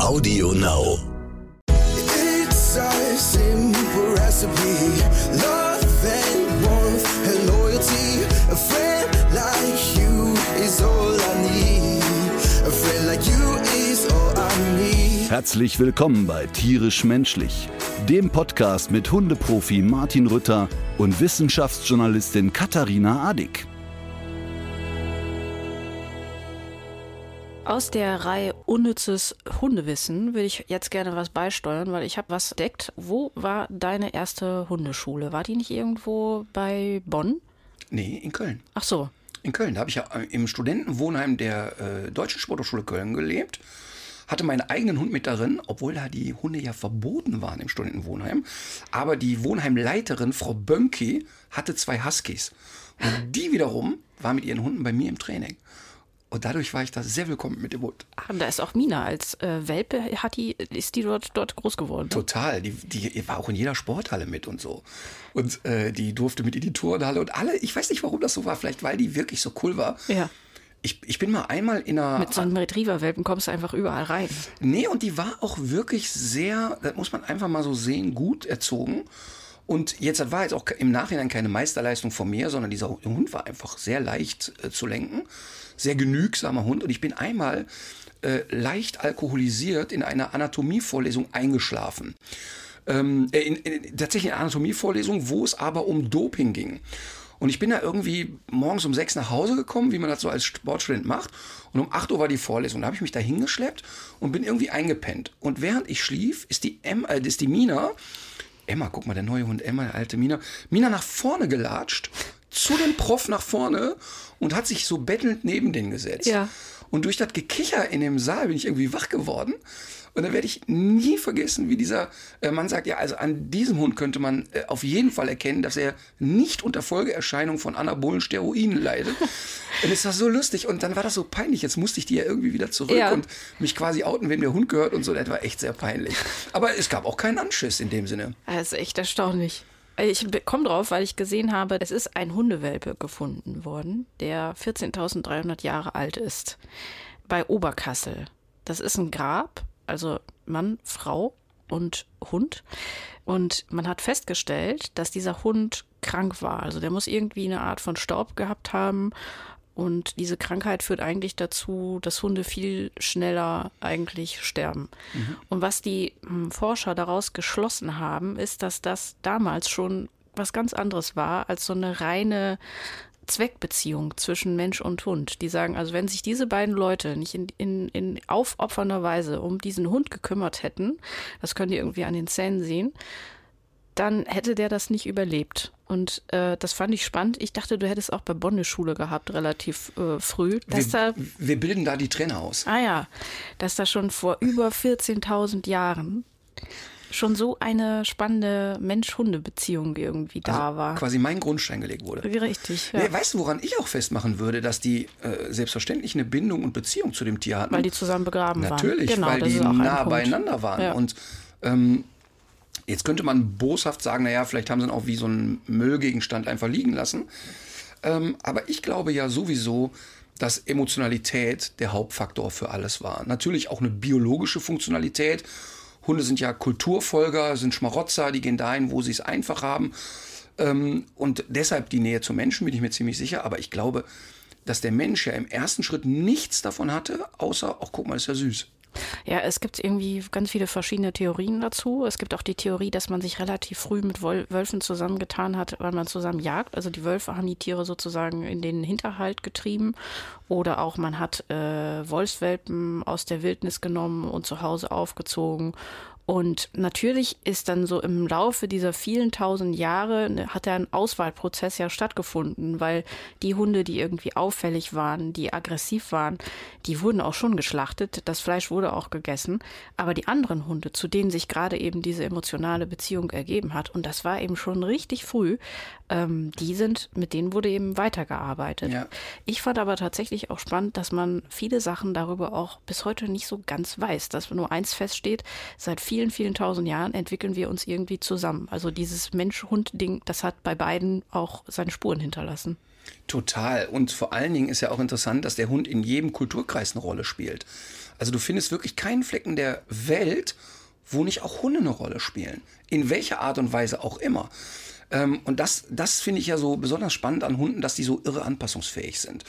Audio Now. It's a simple recipe. Love and warmth and loyalty. A friend like you is all I need. A friend like you is all I need. Herzlich willkommen bei Tierisch Menschlich, dem Podcast mit Hundeprofi Martin Rütter und Wissenschaftsjournalistin Katharina Adick. Aus der Reihe Unnützes Hundewissen will ich jetzt gerne was beisteuern, weil ich habe was entdeckt. Wo war deine erste Hundeschule? War die nicht irgendwo bei Bonn? Nee, in Köln. Ach so. In Köln. Da habe ich ja im Studentenwohnheim der äh, Deutschen Sporthochschule Köln gelebt. Hatte meinen eigenen Hund mit darin, obwohl da die Hunde ja verboten waren im Studentenwohnheim. Aber die Wohnheimleiterin, Frau Bönki, hatte zwei Huskies. Und die wiederum war mit ihren Hunden bei mir im Training. Und dadurch war ich da sehr willkommen mit dem Hund. Ach, und da ist auch Mina als äh, Welpe, hat die, ist die dort, dort groß geworden. Total. Die, die war auch in jeder Sporthalle mit und so. Und äh, die durfte mit in die Turnhalle und alle, ich weiß nicht, warum das so war, vielleicht weil die wirklich so cool war. Ja. Ich, ich bin mal einmal in einer. Mit so einem Retriever-Welpen kommst du einfach überall rein. Nee, und die war auch wirklich sehr, das muss man einfach mal so sehen, gut erzogen. Und jetzt war jetzt auch im Nachhinein keine Meisterleistung von mir, sondern dieser Hund war einfach sehr leicht äh, zu lenken, sehr genügsamer Hund. Und ich bin einmal äh, leicht alkoholisiert in einer Anatomievorlesung eingeschlafen. Ähm, äh, in, in, tatsächlich eine Anatomievorlesung, wo es aber um Doping ging. Und ich bin da irgendwie morgens um sechs nach Hause gekommen, wie man das so als Sportstudent macht. Und um acht Uhr war die Vorlesung. Da habe ich mich da hingeschleppt und bin irgendwie eingepennt. Und während ich schlief, ist die, M, äh, ist die Mina, Emma, guck mal, der neue Hund Emma, der alte Mina, Mina nach vorne gelatscht, zu dem Prof nach vorne und hat sich so bettelnd neben den gesetzt. Ja. Und durch das Gekicher in dem Saal bin ich irgendwie wach geworden. Und dann werde ich nie vergessen, wie dieser äh, Mann sagt, ja, also an diesem Hund könnte man äh, auf jeden Fall erkennen, dass er nicht unter Folgeerscheinung von anabolen Steroiden leidet. und es war so lustig und dann war das so peinlich. Jetzt musste ich die ja irgendwie wieder zurück Ja. und mich quasi outen, wem der Hund gehört und so. Das war echt sehr peinlich. Aber es gab auch keinen Anschiss in dem Sinne. Das ist echt erstaunlich. Ich komme drauf, weil ich gesehen habe, es ist ein Hundewelpe gefunden worden, der 14.300 Jahre alt ist. Bei Oberkassel. Das ist ein Grab, also Mann, Frau und Hund. Und man hat festgestellt, dass dieser Hund krank war. Also der muss irgendwie eine Art von Staub gehabt haben. Und diese Krankheit führt eigentlich dazu, dass Hunde viel schneller eigentlich sterben. Und was die hm, Forscher daraus geschlossen haben, ist, dass das damals schon was ganz anderes war als so eine reine Zweckbeziehung zwischen Mensch und Hund. Die sagen, also wenn sich diese beiden Leute nicht in, in, in aufopfernder Weise um diesen Hund gekümmert hätten, das könnt ihr irgendwie an den Zähnen sehen, dann hätte der das nicht überlebt. Und äh, das fand ich spannend. Ich dachte, du hättest auch bei Bonn eine Schule gehabt, relativ äh, früh. Dass da, Wir, wir bilden da die Trainer aus. ah ja, dass da schon vor über 14.000 Jahren schon so eine spannende Mensch-Hunde-Beziehung irgendwie da war. Quasi mein Grundstein gelegt wurde. Richtig, ja. Nee, weißt du, woran ich auch festmachen würde, dass die äh, selbstverständlich eine Bindung und Beziehung zu dem Tier hatten? Weil die zusammen begraben waren. Natürlich, Genau, weil die nah beieinander waren. Ja. Und ähm, jetzt könnte man boshaft sagen, naja, vielleicht haben sie ihn auch wie so einen Müllgegenstand einfach liegen lassen. Ähm, aber ich glaube ja sowieso, dass Emotionalität der Hauptfaktor für alles war. Natürlich auch eine biologische Funktionalität. Hunde sind ja Kulturfolger, sind Schmarotzer, die gehen dahin, wo sie es einfach haben. Ähm, und deshalb die Nähe zum Menschen, bin ich mir ziemlich sicher. Aber ich glaube, dass der Mensch ja im ersten Schritt nichts davon hatte, außer, ach guck mal, ist ja süß. Ja, es gibt irgendwie ganz viele verschiedene Theorien dazu. Es gibt auch die Theorie, dass man sich relativ früh mit Wölfen zusammengetan hat, weil man zusammen jagt. Also die Wölfe haben die Tiere sozusagen in den Hinterhalt getrieben. Oder auch man hat äh, Wolfswelpen aus der Wildnis genommen und zu Hause aufgezogen. Und natürlich ist dann so im Laufe dieser vielen tausend Jahre ne, hat da ein Auswahlprozess ja stattgefunden, weil die Hunde, die irgendwie auffällig waren, die aggressiv waren, die wurden auch schon geschlachtet. Das Fleisch wurde auch gegessen. Aber die anderen Hunde, zu denen sich gerade eben diese emotionale Beziehung ergeben hat, und das war eben schon richtig früh, ähm, die sind, mit denen wurde eben weitergearbeitet. Ja. Ich fand aber tatsächlich auch spannend, dass man viele Sachen darüber auch bis heute nicht so ganz weiß, dass nur eins feststeht, seit vielen, vielen tausend Jahren entwickeln wir uns irgendwie zusammen. Also dieses Mensch-Hund-Ding, das hat bei beiden auch seine Spuren hinterlassen. Total. Und vor allen Dingen ist ja auch interessant, dass der Hund in jedem Kulturkreis eine Rolle spielt. Also du findest wirklich keinen Flecken der Welt, wo nicht auch Hunde eine Rolle spielen. In welcher Art und Weise auch immer. Ähm, und das, das finde ich ja so besonders spannend an Hunden, dass die so irre anpassungsfähig sind.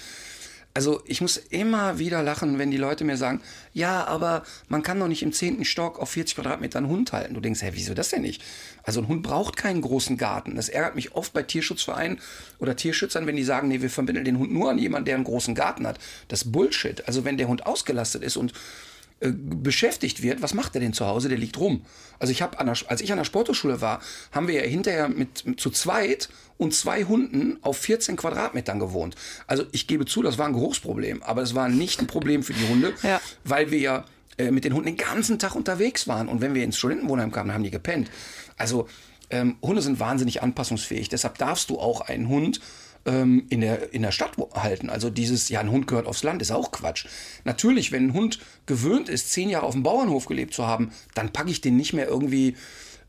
Also ich muss immer wieder lachen, wenn die Leute mir sagen, ja, aber man kann doch nicht im zehnten Stock auf 40 Quadratmeter einen Hund halten. Du denkst, hä, wieso das denn nicht? Also ein Hund braucht keinen großen Garten. Das ärgert mich oft bei Tierschutzvereinen oder Tierschützern, wenn die sagen, nee, wir vermitteln den Hund nur an jemanden, der einen großen Garten hat. Das Bullshit. Also wenn der Hund ausgelastet ist und äh, beschäftigt wird, was macht er denn zu Hause? Der liegt rum. Also ich habe, als ich an der Sporthochschule war, haben wir ja hinterher mit, mit, zu zweit und zwei Hunden auf 14 Quadratmetern gewohnt. Also ich gebe zu, das war ein Geruchsproblem, aber es war nicht ein Problem für die Hunde, ja. weil wir ja äh, mit den Hunden den ganzen Tag unterwegs waren und wenn wir ins Studentenwohnheim kamen, haben die gepennt. Also ähm, Hunde sind wahnsinnig anpassungsfähig. Deshalb darfst du auch einen Hund ähm, in, der, in der Stadt halten. Also dieses, ja, ein Hund gehört aufs Land, ist auch Quatsch. Natürlich, wenn ein Hund gewöhnt ist, zehn Jahre auf dem Bauernhof gelebt zu haben, dann packe ich den nicht mehr irgendwie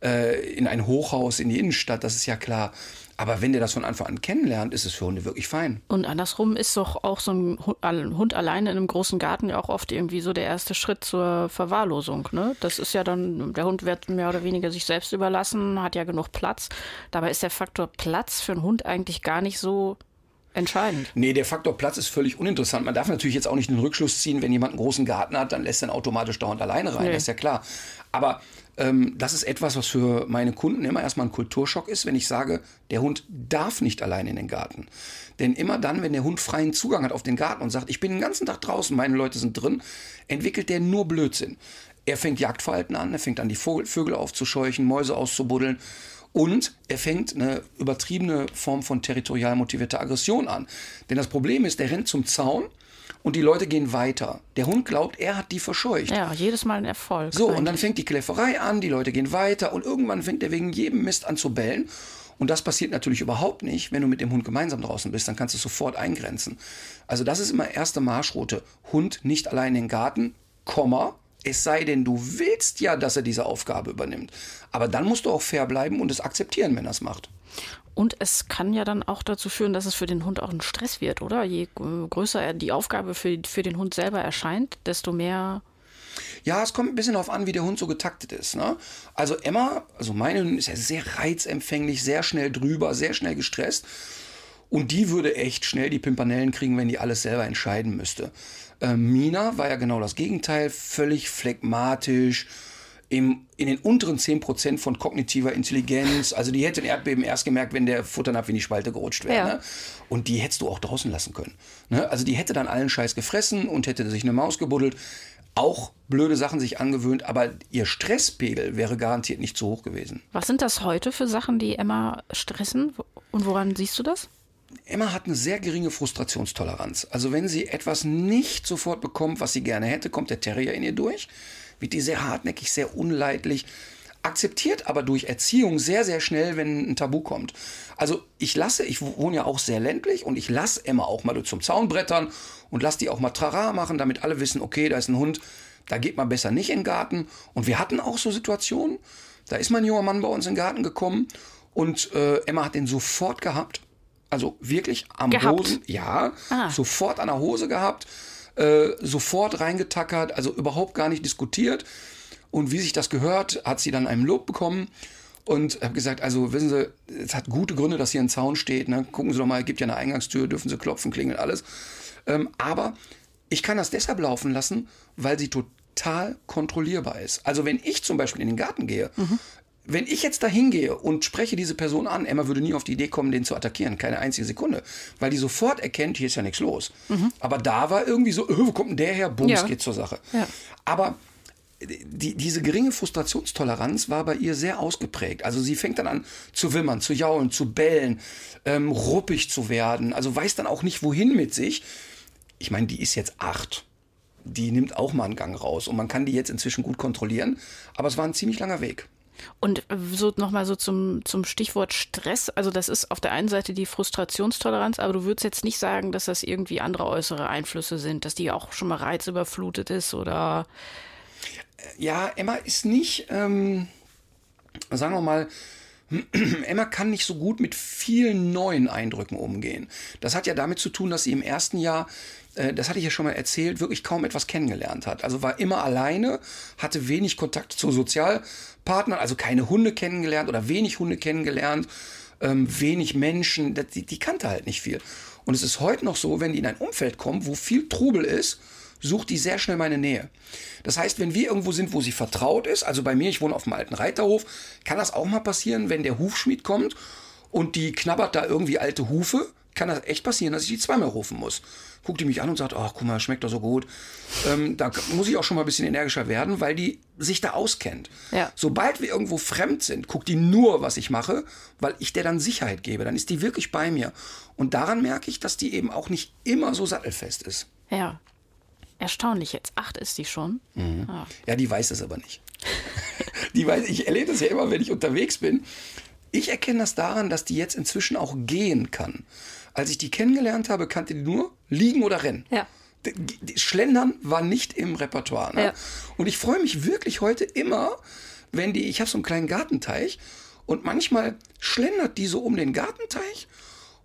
äh, in ein Hochhaus in die Innenstadt, das ist ja klar. Aber wenn der das von Anfang an kennenlernt, ist es für Hunde wirklich fein. Und andersrum ist doch auch so ein Hund alleine in einem großen Garten ja auch oft irgendwie so der erste Schritt zur Verwahrlosung. Ne? Das ist ja dann, der Hund wird mehr oder weniger sich selbst überlassen, hat ja genug Platz. Dabei ist der Faktor Platz für einen Hund eigentlich gar nicht so entscheidend. Nee, der Faktor Platz ist völlig uninteressant. Man darf natürlich jetzt auch nicht den Rückschluss ziehen, wenn jemand einen großen Garten hat, dann lässt er automatisch dauernd alleine rein, nee. das ist ja klar. Aber das ist etwas, was für meine Kunden immer erstmal ein Kulturschock ist, wenn ich sage, der Hund darf nicht allein in den Garten. Denn immer dann, wenn der Hund freien Zugang hat auf den Garten und sagt, ich bin den ganzen Tag draußen, meine Leute sind drin, entwickelt der nur Blödsinn. Er fängt Jagdverhalten an, er fängt an, die Vögel aufzuscheuchen, Mäuse auszubuddeln. Und er fängt eine übertriebene Form von territorial motivierter Aggression an. Denn das Problem ist, der rennt zum Zaun, und die Leute gehen weiter. Der Hund glaubt, er hat die verscheucht. Ja, jedes Mal ein Erfolg. So, eigentlich. und dann fängt die Kläfferei an, die Leute gehen weiter und irgendwann fängt er wegen jedem Mist an zu bellen. Und das passiert natürlich überhaupt nicht, wenn du mit dem Hund gemeinsam draußen bist, dann kannst du sofort eingrenzen. Also das ist immer erste Marschroute. Hund nicht allein in den Garten, Komma, es sei denn, du willst ja, dass er diese Aufgabe übernimmt. Aber dann musst du auch fair bleiben und es akzeptieren, wenn er es macht. Und es kann ja dann auch dazu führen, dass es für den Hund auch ein Stress wird, oder? Je größer die Aufgabe für, für den Hund selber erscheint, desto mehr ja, es kommt ein bisschen darauf an, wie der Hund so getaktet ist. Ne? Also Emma, also meine Hündin ist ja sehr reizempfänglich, sehr schnell drüber, sehr schnell gestresst. Und die würde echt schnell die Pimpanellen kriegen, wenn die alles selber entscheiden müsste. Äh, Mina war ja genau das Gegenteil, völlig phlegmatisch, im, in den unteren 10% von kognitiver Intelligenz. Also die hätte ein Erdbeben erst gemerkt, wenn der Futternapf in die Spalte gerutscht wäre. Ja. Ne? Und die hättest du auch draußen lassen können. Ne? Also die hätte dann allen Scheiß gefressen und hätte sich eine Maus gebuddelt. Auch blöde Sachen sich angewöhnt, aber ihr Stresspegel wäre garantiert nicht zu hoch gewesen. Was sind das heute für Sachen, die Emma stressen? Und woran siehst du das? Emma hat eine sehr geringe Frustrationstoleranz. Also wenn sie etwas nicht sofort bekommt, was sie gerne hätte, kommt der Terrier in ihr durch wird die sehr hartnäckig, sehr unleidlich, akzeptiert aber durch Erziehung sehr, sehr schnell, wenn ein Tabu kommt. Also ich lasse, ich wohne ja auch sehr ländlich und ich lasse Emma auch mal zum Zaun brettern und lasse die auch mal Trara machen, damit alle wissen, okay, da ist ein Hund, da geht man besser nicht in den Garten. Und wir hatten auch so Situationen, da ist mein junger Mann bei uns in den Garten gekommen und äh, Emma hat den sofort gehabt. Also wirklich am gehabt. Hosen, ja, ah. sofort an der Hose gehabt äh, sofort reingetackert, also überhaupt gar nicht diskutiert. Und wie sich das gehört, hat sie dann einen Lob bekommen und habe gesagt, also wissen Sie, es hat gute Gründe, dass hier ein Zaun steht. Ne? Gucken Sie doch mal, es gibt ja eine Eingangstür, dürfen Sie klopfen, klingeln, alles. Ähm, aber ich kann das deshalb laufen lassen, weil sie total kontrollierbar ist. Also wenn ich zum Beispiel in den Garten gehe, mhm wenn ich jetzt da hingehe und spreche diese Person an, Emma würde nie auf die Idee kommen, den zu attackieren. Keine einzige Sekunde. Weil die sofort erkennt, hier ist ja nichts los. Mhm. Aber da war irgendwie so, öh, wo kommt denn der her? Bums, ja. geht zur Sache. Ja. Aber die, diese geringe Frustrationstoleranz war bei ihr sehr ausgeprägt. Also sie fängt dann an zu wimmern, zu jaulen, zu bellen, ähm, ruppig zu werden. Also weiß dann auch nicht, wohin mit sich. Ich meine, die ist jetzt acht. Die nimmt auch mal einen Gang raus und man kann die jetzt inzwischen gut kontrollieren. Aber es war ein ziemlich langer Weg. Und so nochmal so zum, zum Stichwort Stress. Also das ist auf der einen Seite die Frustrationstoleranz, aber du würdest jetzt nicht sagen, dass das irgendwie andere äußere Einflüsse sind, dass die auch schon mal reizüberflutet ist oder. Ja, Emma ist nicht, ähm, sagen wir mal, Emma kann nicht so gut mit vielen neuen Eindrücken umgehen. Das hat ja damit zu tun, dass sie im ersten Jahr, äh, das hatte ich ja schon mal erzählt, wirklich kaum etwas kennengelernt hat. Also war immer alleine, hatte wenig Kontakt zu Sozialpartnern, also keine Hunde kennengelernt oder wenig Hunde kennengelernt, ähm, wenig Menschen, die, die kannte halt nicht viel. Und es ist heute noch so, wenn die in ein Umfeld kommt, wo viel Trubel ist, sucht die sehr schnell meine Nähe. Das heißt, wenn wir irgendwo sind, wo sie vertraut ist, also bei mir, ich wohne auf dem alten Reiterhof, kann das auch mal passieren, wenn der Hufschmied kommt und die knabbert da irgendwie alte Hufe, kann das echt passieren, dass ich die zweimal rufen muss. Guckt die mich an und sagt, ach guck mal, schmeckt doch so gut. Ähm, da muss ich auch schon mal ein bisschen energischer werden, weil die sich da auskennt. Ja. Sobald wir irgendwo fremd sind, guckt die nur, was ich mache, weil ich der dann Sicherheit gebe. Dann ist die wirklich bei mir. Und daran merke ich, dass die eben auch nicht immer so sattelfest ist. Ja. Erstaunlich jetzt. Acht ist die schon. Ah. Ja, die weiß es aber nicht. die weiß, ich erlebe das ja immer, wenn ich unterwegs bin. Ich erkenne das daran, dass die jetzt inzwischen auch gehen kann. Als ich die kennengelernt habe, kannte die nur liegen oder rennen. Ja. Schlendern war nicht im Repertoire. Ne? Ja. Und ich freue mich wirklich heute immer, wenn die, ich habe so einen kleinen Gartenteich und manchmal schlendert die so um den Gartenteich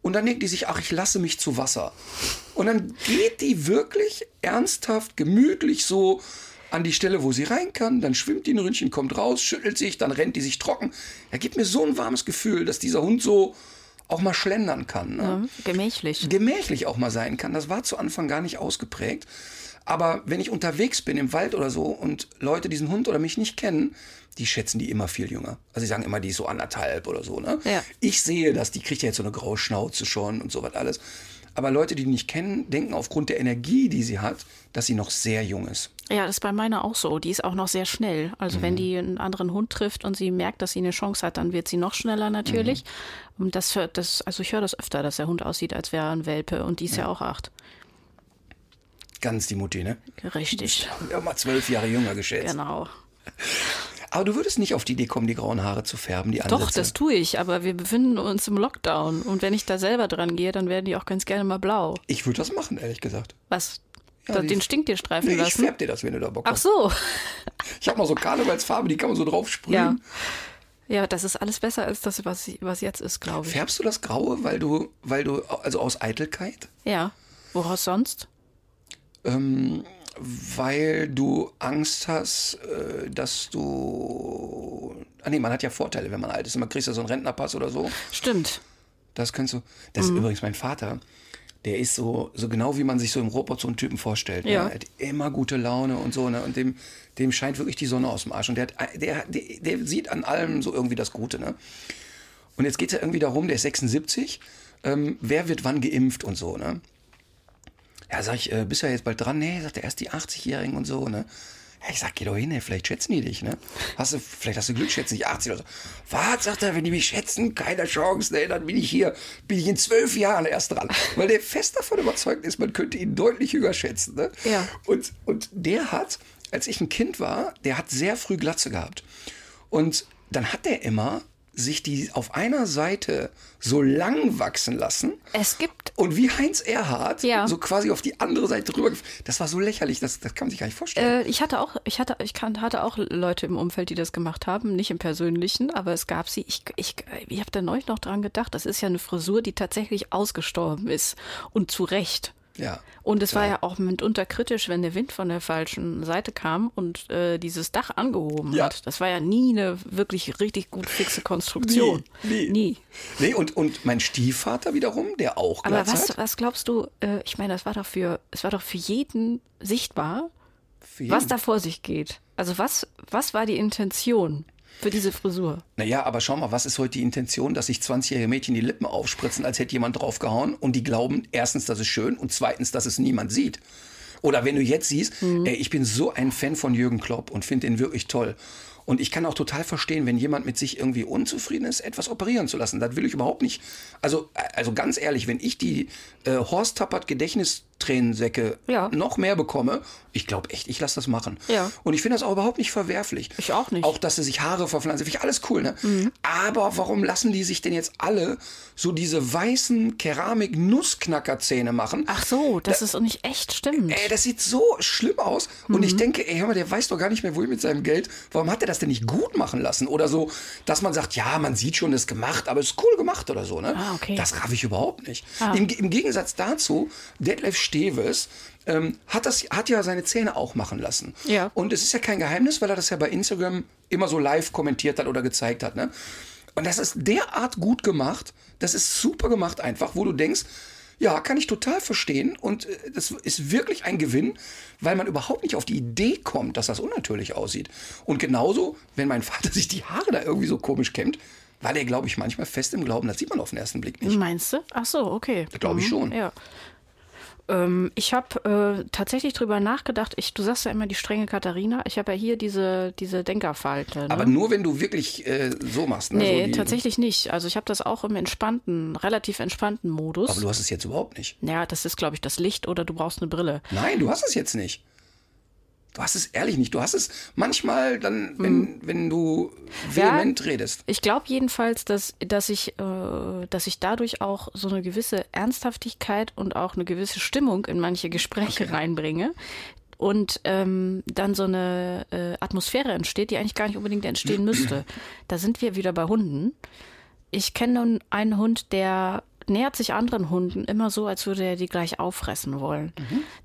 und dann denkt die sich, ach, ich lasse mich zu Wasser. Und dann geht die wirklich ernsthaft, gemütlich so an die Stelle, wo sie rein kann, dann schwimmt die ein Ründchen, kommt raus, schüttelt sich, dann rennt die sich trocken. Er gibt mir so ein warmes Gefühl, dass dieser Hund so auch mal schlendern kann. Ne? Ja, gemächlich. gemächlich auch mal sein kann. Das war zu Anfang gar nicht ausgeprägt. Aber wenn ich unterwegs bin im Wald oder so und Leute diesen Hund oder mich nicht kennen, die schätzen die immer viel jünger. Also sie sagen immer, die ist so anderthalb oder so. Ne? Ja. Ich sehe das, die kriegt ja jetzt so eine graue Schnauze schon und so was alles. Aber Leute, die die nicht kennen, denken aufgrund der Energie, die sie hat, dass sie noch sehr jung ist. Ja, das ist bei meiner auch so. Die ist auch noch sehr schnell. Also Mhm. wenn die einen anderen Hund trifft und sie merkt, dass sie eine Chance hat, dann wird sie noch schneller natürlich. Mhm. Und das, das, also ich höre das öfter, dass der Hund aussieht, als wäre er ein Welpe. Und die ist ja, auch acht. Ganz die Mutti, ne? Richtig. Ja, mal zwölf Jahre jünger geschätzt. Genau. Aber du würdest nicht auf die Idee kommen, die grauen Haare zu färben, die Ansätze. Doch, das tue ich, aber wir befinden uns im Lockdown. Und wenn ich da selber dran gehe, dann werden die auch ganz gerne mal blau. Ich würde das machen, ehrlich gesagt. Was? Ja, Da- die- den Stinktier-Streifen Nee, ich lassen? färb dir das, wenn du da Bock Ach hast. so. Ich habe noch so Karnevalsfarbe, die kann man so drauf Ja. sprühen. Ja, das ist alles besser als das, was, was jetzt ist, glaube ich. Färbst du das Graue, weil du, weil du, also aus Eitelkeit? Ja. Woraus sonst? Ähm, weil du Angst hast, äh, dass du. Ah nee, man hat ja Vorteile, wenn man alt ist. Man kriegt ja so einen Rentnerpass oder so. Stimmt. Das kannst du. Das Mhm. ist übrigens mein Vater. Der ist so, so genau wie man sich so im Robot so einen Typen vorstellt. Ne? Ja. Er hat immer gute Laune und so. Ne? Und dem, dem scheint wirklich die Sonne aus dem Arsch. Und der, hat, der, der, der sieht an allem so irgendwie das Gute. Ne? Und jetzt geht es ja irgendwie darum, der ist 76, ähm, wer wird wann geimpft und so, ne? Ja, sag ich, äh, bist du ja jetzt bald dran? Nee, sagt er, erst die 80-Jährigen und so, ne? Ja, ich sag, geh doch hin, ey, vielleicht schätzen die dich, ne? Hast du, vielleicht hast du Glück, schätzen dich 80 oder so. Was, sagt er, wenn die mich schätzen, keine Chance, ne? Dann bin ich hier, bin ich in zwölf Jahren erst dran. Weil der fest davon überzeugt ist, man könnte ihn deutlich jünger schätzen, ne? Ja. Und, und der hat, als ich ein Kind war, der hat sehr früh Glatze gehabt. Und dann hat der immer sich die auf einer Seite so lang wachsen lassen. Es gibt. Und wie Heinz Erhardt, Ja. so quasi auf die andere Seite rüber. Das war so lächerlich, das, das kann man sich gar nicht vorstellen. Äh, ich hatte auch, ich hatte, ich kan- hatte auch Leute im Umfeld, die das gemacht haben, nicht im Persönlichen, aber es gab sie. Ich, ich, ich habe da neulich noch dran gedacht. Das ist ja eine Frisur, die tatsächlich ausgestorben ist und zu Recht. Ja. Und es war ja auch mitunter kritisch, wenn der Wind von der falschen Seite kam und äh, dieses Dach angehoben Ja. hat. Das war ja nie eine wirklich richtig gut fixe Konstruktion. Nie, nie. nie. Nee, und, und mein Stiefvater wiederum, der auch Aber was, hat. was glaubst du, äh, ich meine, das war doch für, es war doch für jeden sichtbar, Für was jeden. da vor sich geht. Also was, was war die Intention für diese Frisur? Naja, aber schau mal, was ist heute die Intention, dass sich 20-jährige Mädchen die Lippen aufspritzen, als hätte jemand draufgehauen und die glauben, erstens, das ist schön und zweitens, dass es niemand sieht. Oder wenn du jetzt siehst, Mhm. ey, ich bin so ein Fan von Jürgen Klopp und finde ihn wirklich toll. Und ich kann auch total verstehen, wenn jemand mit sich irgendwie unzufrieden ist, etwas operieren zu lassen. Das will ich überhaupt nicht. Also, also ganz ehrlich, wenn ich die äh, Horst Tappert Gedächtnistränensäcke Ja. noch mehr bekomme, ich glaube echt, ich lasse das machen. Ja. Und ich finde das auch überhaupt nicht verwerflich. Ich auch nicht. Auch dass sie sich Haare verpflanzen, finde ich alles cool, ne? Mhm. Aber warum lassen die sich denn jetzt alle so diese weißen Keramik-Nussknackerzähne machen? Ach so, das ist nicht echt stimmt. Ey, das sieht so schlimm aus. Und Mhm. ich denke, ey, hör mal, der weiß doch gar nicht mehr, wohin mit seinem Geld. Warum hat er das denn nicht gut machen lassen oder so, dass man sagt, ja, man sieht schon, das ist gemacht, aber es ist cool gemacht oder so. Ne? Ah, okay. Das raff ich überhaupt nicht. Im, Im Gegensatz dazu, Detlef Steves ähm, hat, das, hat ja seine Zähne auch machen lassen. Ja. Und es ist ja kein Geheimnis, weil er das ja bei Instagram immer so live kommentiert hat oder gezeigt hat. Ne? Und das ist derart gut gemacht, das ist super gemacht einfach, wo du denkst, ja, kann ich total verstehen. Und äh, das ist wirklich ein Gewinn, weil man überhaupt nicht auf die Idee kommt, dass das unnatürlich aussieht. Und genauso, wenn mein Vater sich die Haare da irgendwie so komisch kämmt, war der, glaube ich, manchmal fest im Glauben. Das sieht man auf den ersten Blick nicht. Meinst du? Ach so, okay. Glaube ich Mhm, schon. Ja. Ähm, ich habe äh, tatsächlich drüber nachgedacht. Ich, du sagst ja immer die strenge Katharina. Ich habe ja hier diese, diese Denkerfalte. Ne? Aber nur wenn du wirklich äh, so machst. Ne? nee, so tatsächlich nicht. Also ich habe das auch im entspannten, relativ entspannten Modus. Aber du hast es jetzt überhaupt nicht. ja, das ist, glaube ich, das Licht oder du brauchst eine Brille. Nein, du hast es jetzt nicht. Du hast es ehrlich nicht. Du hast es manchmal dann, wenn, wenn du vehement redest. Ich glaube jedenfalls, dass, dass, ich, äh, dass ich dadurch auch so eine gewisse Ernsthaftigkeit und auch eine gewisse Stimmung in manche Gespräche reinbringe. Und ähm, dann so eine äh, Atmosphäre entsteht, die eigentlich gar nicht unbedingt entstehen müsste. Da sind wir wieder bei Hunden. Ich kenne nun einen Hund, der nähert sich anderen Hunden immer so, als würde er die gleich auffressen wollen.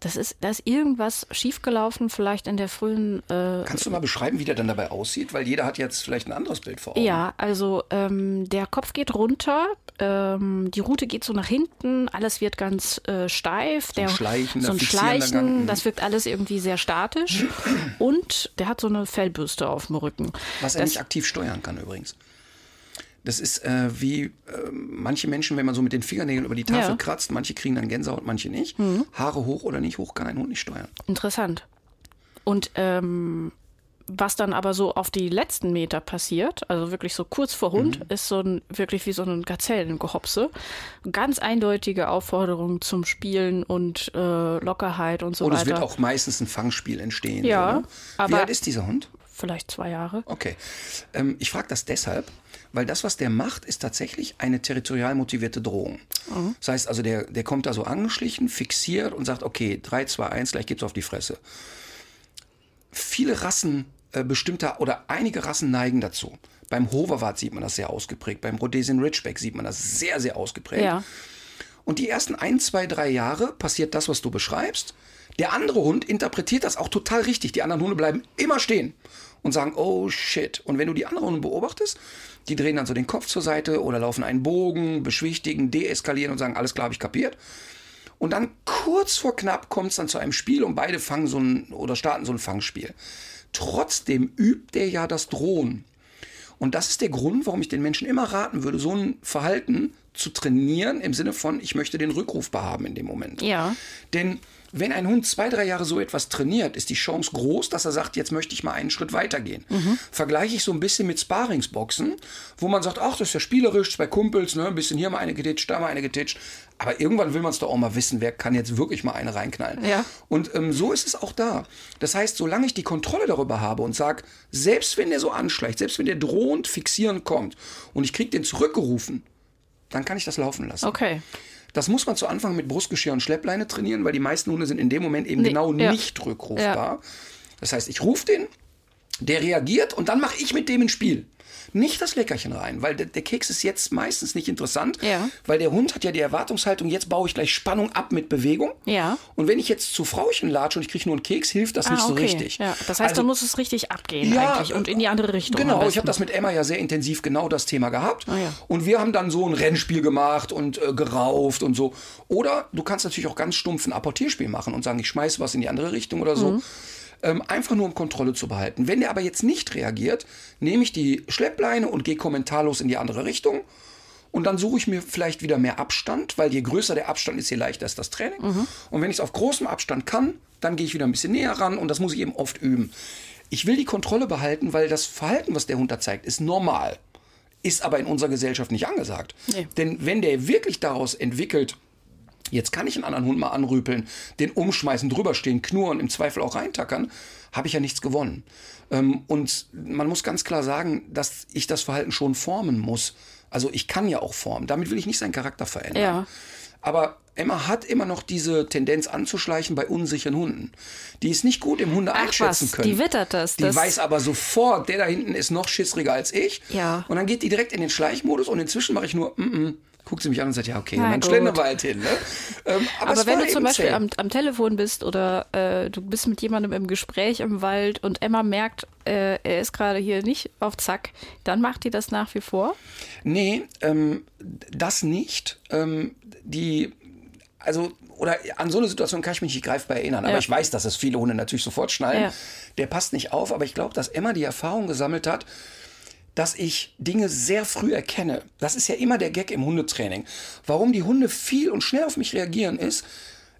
Das ist, da ist irgendwas schiefgelaufen, vielleicht in der frühen äh, Kannst du mal beschreiben, wie der dann dabei aussieht? Weil jeder hat jetzt vielleicht ein anderes Bild vor Augen. ja, also ähm, der Kopf geht runter, ähm, die Rute geht so nach hinten, alles wird ganz äh, steif. ein der, schleichender, so ein Schleichen, mhm. das wirkt alles irgendwie sehr statisch. Und der hat so eine Fellbürste auf dem Rücken. Was er das, nicht aktiv steuern kann übrigens. Das ist äh, wie äh, manche Menschen, wenn man so mit den Fingernägeln über die Tafel Ja. Mhm. kratzt, manche kriegen dann Gänsehaut, manche nicht. Haare hoch oder nicht hoch kann ein Hund nicht steuern. Interessant. Und ähm, was dann aber so auf die letzten Meter passiert, also wirklich so kurz vor Hund, Mhm. ist so ein wirklich wie so ein Gazellengehopse. Ganz eindeutige Aufforderung zum Spielen und äh, Lockerheit und so Und weiter. es wird auch meistens ein Fangspiel entstehen. Ja, so, ne? Wie aber- alt ist dieser Hund? Vielleicht zwei Jahre. Okay. Ähm, ich frage das deshalb, weil das, was der macht, ist tatsächlich eine territorial motivierte Drohung. Das heißt also, der, der kommt da so angeschlichen, fixiert und sagt, okay, 3, 2, 1, gleich gibt's auf die Fresse. Viele Rassen äh, bestimmter oder einige Rassen neigen dazu. Beim Hoverwart sieht man das sehr ausgeprägt, beim Rhodesian Ridgeback sieht man das sehr, sehr ausgeprägt. Ja. Und die ersten ein, zwei, drei Jahre passiert das, was du beschreibst. Der andere Hund interpretiert das auch total richtig. Die anderen Hunde bleiben immer stehen und sagen, oh shit. Und wenn du die anderen Hunde beobachtest, die drehen dann so den Kopf zur Seite oder laufen einen Bogen, beschwichtigen, deeskalieren und sagen, alles klar, habe ich kapiert. Und dann kurz vor knapp kommt es dann zu einem Spiel und beide fangen so ein oder starten so ein Fangspiel. Trotzdem übt der ja das Drohen. Und das ist der Grund, warum ich den Menschen immer raten würde, so ein Verhalten zu trainieren im Sinne von, ich möchte den Rückrufbar haben in dem Moment. Ja. Denn wenn ein Hund zwei, drei Jahre so etwas trainiert, ist die Chance groß, dass er sagt, jetzt möchte ich mal einen Schritt weitergehen. Vergleiche ich so ein bisschen mit Sparingsboxen, wo man sagt, ach, das ist ja spielerisch, zwei Kumpels, ne, ein bisschen hier mal eine getitscht, da mal eine getitscht. Aber irgendwann will man es doch auch mal wissen, wer kann jetzt wirklich mal eine reinknallen. Ja. Und ähm, so ist es auch da. Das heißt, solange ich die Kontrolle darüber habe und sage, selbst wenn der so anschleicht, selbst wenn der drohend fixieren kommt und ich kriege den zurückgerufen, dann kann ich das laufen lassen. Okay. Das muss man zu Anfang mit Brustgeschirr und Schleppleine trainieren, weil die meisten Hunde sind in dem Moment eben Nee, genau ja. nicht rückrufbar. Das heißt, ich rufe den, der reagiert und dann mache ich mit dem ein Spiel. Nicht das Leckerchen rein, weil der, der Keks ist jetzt meistens nicht interessant, Ja. weil der Hund hat ja die Erwartungshaltung, jetzt baue ich gleich Spannung ab mit Bewegung. Ja. Und wenn ich jetzt zu Frauchen latsche und ich kriege nur einen Keks, hilft das nicht so richtig. Ah, Ja. Das heißt, Also- da muss es richtig abgehen ja, eigentlich und in die andere Richtung. Genau, ich habe das mit Emma ja sehr intensiv genau das Thema gehabt. Ah, ja. Und wir haben dann so ein Rennspiel gemacht und äh, gerauft und so. Oder du kannst natürlich auch ganz stumpf ein Apportierspiel machen und sagen, ich schmeiße was in die andere Richtung oder Mhm. Ähm, einfach nur um Kontrolle zu behalten. Wenn der aber jetzt nicht reagiert, nehme ich die Schleppleine und gehe kommentarlos in die andere Richtung. Und dann suche ich mir vielleicht wieder mehr Abstand, weil je größer der Abstand ist, je leichter ist das Training. Mhm. Und wenn ich es auf großem Abstand kann, dann gehe ich wieder ein bisschen näher ran und das muss ich eben oft üben. Ich will die Kontrolle behalten, weil das Verhalten, was der Hund da zeigt, ist normal. Ist aber in unserer Gesellschaft nicht angesagt. Nee. Denn wenn der wirklich daraus entwickelt, jetzt kann ich einen anderen Hund mal anrüpeln, den umschmeißen, drüberstehen, knurren, im Zweifel auch reintackern, habe ich ja nichts gewonnen. Ähm, und man muss ganz klar sagen, dass ich das Verhalten schon formen muss. Also ich kann ja auch formen. Damit will ich nicht seinen Charakter verändern. Ja. Aber Emma hat immer noch diese Tendenz anzuschleichen bei unsicheren Hunden. Die ist nicht gut im Hunde Ach einschätzen was, können. die wittert das, Die das- weiß aber sofort, der da hinten ist noch schissriger als ich. Ja. Und dann geht die direkt in den Schleichmodus und inzwischen mache ich nur, mm -mm. Guckt sie mich an und sagt, ja, okay, Na dann gut. schlendern wir halt hin. Ne? Ähm, aber Aber wenn du zum Beispiel am, am Telefon bist oder äh, du bist mit jemandem im Gespräch im Wald und Emma merkt, äh, er ist gerade hier nicht auf Zack, dann macht die das nach wie vor. Nee, ähm, das nicht. Ähm, die, also, oder an so eine Situation kann ich mich nicht greifbar erinnern. Aber Ja. ich weiß, dass es viele Hunde natürlich sofort schnallen. Ja. Der passt nicht auf, aber ich glaube, dass Emma die Erfahrung gesammelt hat, dass ich Dinge sehr früh erkenne. Das ist ja immer der Gag im Hundetraining. Warum die Hunde viel und schnell auf mich reagieren, ist,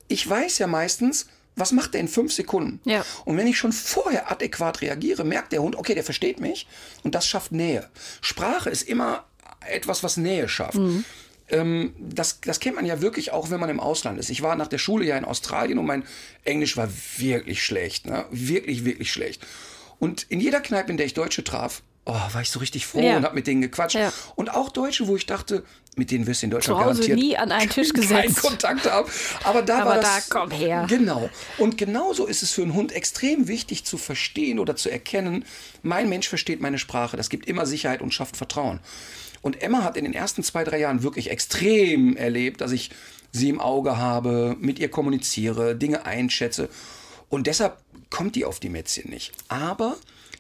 ich weiß ja meistens, was macht der in fünf Sekunden? Ja. Und wenn ich schon vorher adäquat reagiere, merkt der Hund, okay, der versteht mich und das schafft Nähe. Sprache ist immer etwas, was Nähe schafft. Ähm, das, das kennt man ja wirklich auch, wenn man im Ausland ist. Ich war nach der Schule ja in Australien und mein Englisch war wirklich schlecht. Ne? Wirklich, wirklich schlecht. Und in jeder Kneipe, in der ich Deutsche traf, oh, war ich so richtig froh Ja. und hab mit denen gequatscht. Ja. Und auch Deutsche, wo ich dachte, mit denen wirst du in Deutschland Zu Hause garantiert nie an einen Tisch keinen gesetzt. Kontakt haben. Aber da Aber war da, das, komm her. Genau. Und genauso ist es für einen Hund extrem wichtig zu verstehen oder zu erkennen, mein Mensch versteht meine Sprache. Das gibt immer Sicherheit und schafft Vertrauen. Und Emma hat in den ersten zwei, drei Jahren wirklich extrem erlebt, dass ich sie im Auge habe, mit ihr kommuniziere, Dinge einschätze. Und deshalb kommt die auf die Mätzchen nicht. Aber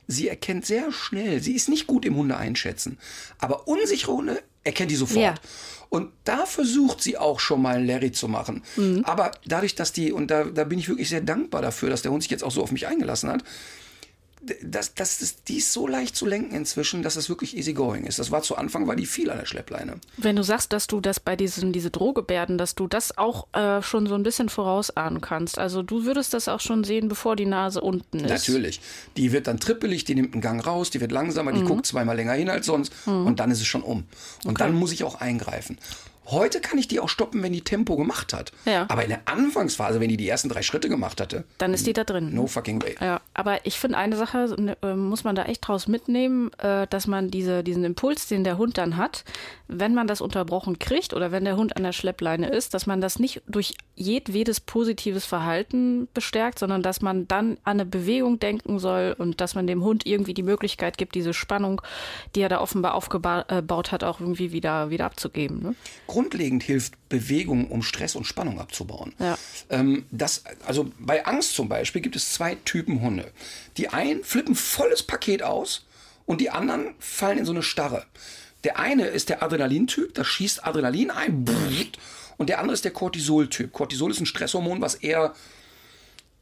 sie erkennt sehr schnell, sie ist nicht gut im Hunde einschätzen. Aber unsichere Hunde erkennt die sofort. Ja. Und da versucht sie auch schon mal einen Larry zu machen. Mhm. Aber dadurch, dass die, und da, da bin ich wirklich sehr dankbar dafür, dass der Hund sich jetzt auch so auf mich eingelassen hat, d- das, das ist, die ist so leicht zu lenken inzwischen, dass es wirklich easy going ist. Das war zu Anfang, war die viel an der Schleppleine. Wenn du sagst, dass du das bei diesen diese Drohgebärden, dass du das auch äh, schon so ein bisschen vorausahnen kannst. Also du würdest das auch schon sehen, bevor die Nase unten ist. Natürlich. Die wird dann trippelig, die nimmt einen Gang raus, die wird langsamer, Mhm. die guckt zweimal länger hin als sonst und dann ist es schon um. Und dann muss ich auch eingreifen. Heute kann ich die auch stoppen, wenn die Tempo gemacht hat. Ja. Aber in der Anfangsphase, wenn die die ersten drei Schritte gemacht hatte, Dann ist die da drin. no fucking way. Ja, aber ich finde, eine Sache ne, äh, muss man da echt draus mitnehmen, äh, dass man diese, diesen Impuls, den der Hund dann hat, wenn man das unterbrochen kriegt oder wenn der Hund an der Schleppleine ist, dass man das nicht durch jedwedes positives Verhalten bestärkt, sondern dass man dann an eine Bewegung denken soll und dass man dem Hund irgendwie die Möglichkeit gibt, diese Spannung, die er da offenbar aufgebaut hat, auch irgendwie wieder, wieder abzugeben. Ne? Grundlegend hilft Bewegung, um Stress und Spannung abzubauen. Ja. Ähm, das, also bei Angst zum Beispiel gibt es zwei Typen Hunde. Die einen flippen volles Paket aus und die anderen fallen in so eine Starre. Der eine ist der Adrenalintyp, da schießt Adrenalin ein. brrrt, Und der andere ist der Cortisol-Typ. Cortisol ist ein Stresshormon, was eher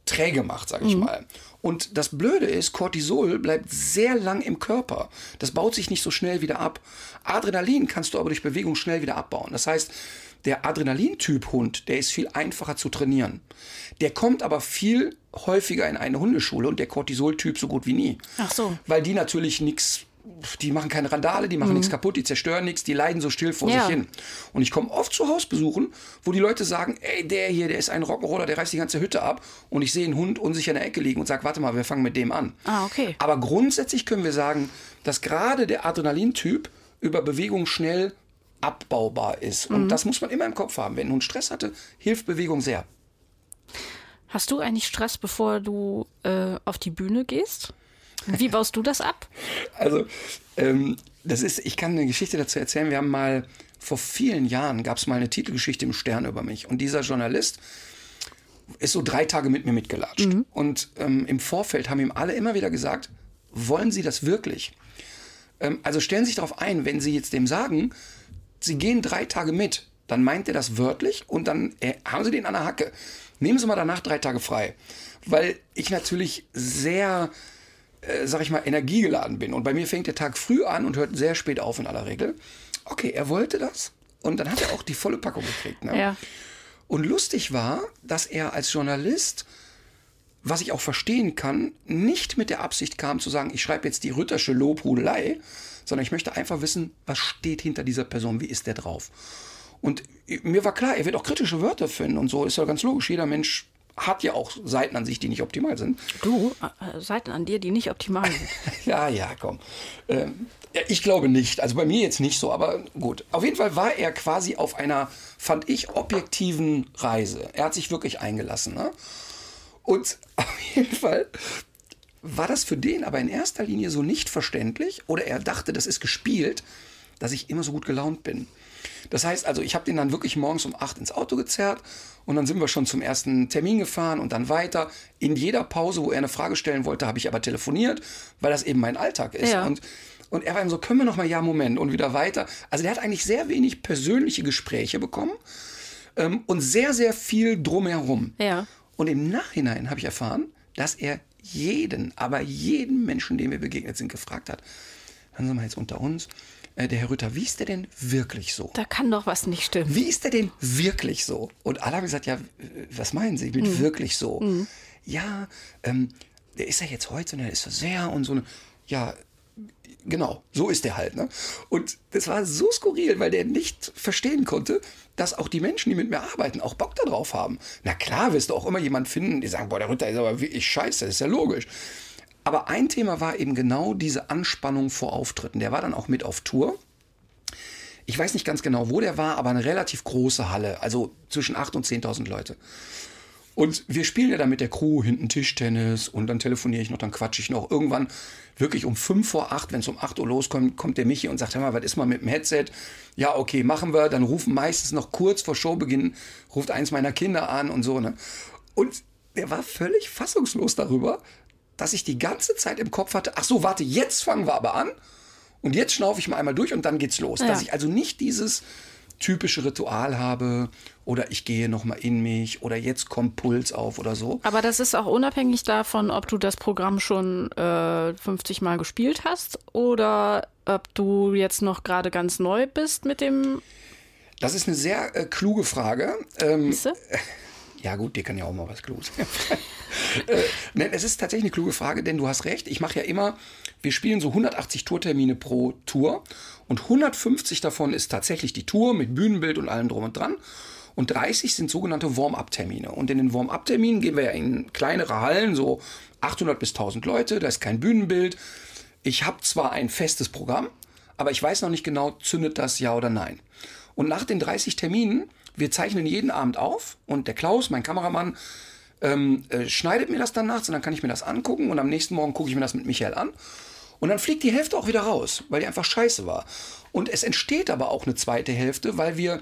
träge macht, sag ich mal. Und das Blöde ist, Cortisol bleibt sehr lang im Körper. Das baut sich nicht so schnell wieder ab. Adrenalin kannst du aber durch Bewegung schnell wieder abbauen. Das heißt, der Adrenalintyp Hund, der ist viel einfacher zu trainieren. Der kommt aber viel häufiger in eine Hundeschule und der Cortisol-Typ so gut wie nie. Ach so. Weil die natürlich nichts, die machen keine Randale, die machen nichts kaputt, die zerstören nichts, die leiden so still vor Ja. sich hin. Und ich komme oft zu Hausbesuchen, wo die Leute sagen, ey, der hier, der ist ein Rock'n'Roller, der reißt die ganze Hütte ab. Und ich sehe einen Hund unsicher in der Ecke liegen und sage, warte mal, wir fangen mit dem an. Ah, okay. Aber grundsätzlich können wir sagen, dass gerade der Adrenalintyp über Bewegung schnell abbaubar ist. Mhm. Und das muss man immer im Kopf haben. Wenn ein Hund Stress hatte, hilft Bewegung sehr. Hast du eigentlich Stress, bevor du äh, auf die Bühne gehst? Wie baust du das ab? Also, ähm, das ist, ich kann eine Geschichte dazu erzählen. Wir haben mal, vor vielen Jahren gab es mal eine Titelgeschichte im Stern über mich. Und dieser Journalist ist so drei Tage mit mir mitgelatscht. Und ähm, im Vorfeld haben ihm alle immer wieder gesagt, wollen Sie das wirklich? Ähm, also stellen Sie sich darauf ein, wenn Sie jetzt dem sagen, Sie gehen drei Tage mit, dann meint er das wörtlich und dann äh, haben Sie den an der Hacke. Nehmen Sie mal danach drei Tage frei. Weil ich natürlich sehr äh, sag ich mal, energiegeladen bin. Und bei mir fängt der Tag früh an und hört sehr spät auf in aller Regel. Okay, er wollte das. Und dann hat er auch die volle Packung gekriegt. Ne? Ja. Und lustig war, dass er als Journalist, was ich auch verstehen kann, nicht mit der Absicht kam zu sagen, ich schreibe jetzt die Rüttersche Lobhudelei, sondern ich möchte einfach wissen, was steht hinter dieser Person, wie ist der drauf. Und mir war klar, er wird auch kritische Wörter finden und so, ist ja ganz logisch. Jeder Mensch hat ja auch Seiten an sich, die nicht optimal sind. Du, äh, Seiten an dir, die nicht optimal sind. Ja, ja, komm. Ähm, ja, ich glaube nicht. Also bei mir jetzt nicht so, aber gut. Auf jeden Fall war er quasi auf einer, fand ich, objektiven Reise. Er hat sich wirklich eingelassen. Ne? Und auf jeden Fall war das für den aber in erster Linie so nicht verständlich oder er dachte, das ist gespielt, dass ich immer so gut gelaunt bin. Das heißt also, ich habe den dann wirklich morgens um acht ins Auto gezerrt und dann sind wir schon zum ersten Termin gefahren und dann weiter. In jeder Pause, wo er eine Frage stellen wollte, habe ich aber telefoniert, weil das eben mein Alltag ist. Ja. Und, und er war ihm so, können wir noch mal, ja, Moment, und wieder weiter. Also der hat eigentlich sehr wenig persönliche Gespräche bekommen ähm, und sehr, sehr viel drumherum. Ja. Und im Nachhinein habe ich erfahren, dass er jeden, aber jeden Menschen, dem wir begegnet sind, gefragt hat. Hören Sie mal jetzt unter uns, äh, der Herr Rütter, wie ist der denn wirklich so? Da kann doch was nicht stimmen. Wie ist der denn wirklich so? Und alle haben gesagt, ja, was meinen Sie mit wirklich so? Ja, ähm, der ist ja jetzt heute, der ist so sehr und so eine, ja, genau, so ist der halt. Ne? Und das war so skurril, weil der nicht verstehen konnte, dass auch die Menschen, die mit mir arbeiten, auch Bock darauf haben. Na klar, wirst du auch immer jemanden finden, die sagen, boah, der Ritter ist aber wirklich scheiße, das ist ja logisch. Aber ein Thema war eben genau diese Anspannung vor Auftritten. Der war dann auch mit auf Tour. Ich weiß nicht ganz genau, wo der war, aber eine relativ große Halle, also zwischen 8.000 und 10.000 Leute. Und wir spielen ja dann mit der Crew hinten Tischtennis und dann telefoniere ich noch, dann quatsche ich noch. Irgendwann wirklich um 5 vor 8, wenn es um 8 Uhr loskommt, kommt der Michi und sagt, hör mal, was ist mal mit dem Headset? Ja, okay, machen wir. Dann rufen meistens noch kurz vor Showbeginn, ruft eins meiner Kinder an und so. Ne? Und der war völlig fassungslos darüber, dass ich die ganze Zeit im Kopf hatte, ach so, warte, jetzt fangen wir aber an. Und jetzt schnaufe ich mal einmal durch und dann geht's los. Ja. Dass ich also nicht dieses typische Ritual habe oder ich gehe noch mal in mich oder jetzt kommt Puls auf oder so. Aber das ist auch unabhängig davon, ob du das Programm schon äh, 50 Mal gespielt hast oder ob du jetzt noch gerade ganz neu bist mit dem. Das ist eine sehr äh, kluge Frage. Ähm? ja gut, dir kann ja auch mal was Kluges. äh, nein, es ist tatsächlich eine kluge Frage, denn du hast recht. Ich mache ja immer, wir spielen so 180 Tourtermine pro Tour und 150 davon ist tatsächlich die Tour mit Bühnenbild und allem drum und dran. Und 30 sind sogenannte Warm-up-Termine. Und in den Warm-up-Terminen gehen wir ja in kleinere Hallen, so 800 bis 1000 Leute, da ist kein Bühnenbild. Ich habe zwar ein festes Programm, aber ich weiß noch nicht genau, zündet das ja oder nein. Und nach den 30 Terminen, wir zeichnen jeden Abend auf und der Klaus, mein Kameramann, ähm, äh, schneidet mir das dann nachts und dann kann ich mir das angucken und am nächsten Morgen gucke ich mir das mit Michael an. Und dann fliegt die Hälfte auch wieder raus, weil die einfach scheiße war. Und es entsteht aber auch eine zweite Hälfte, weil wir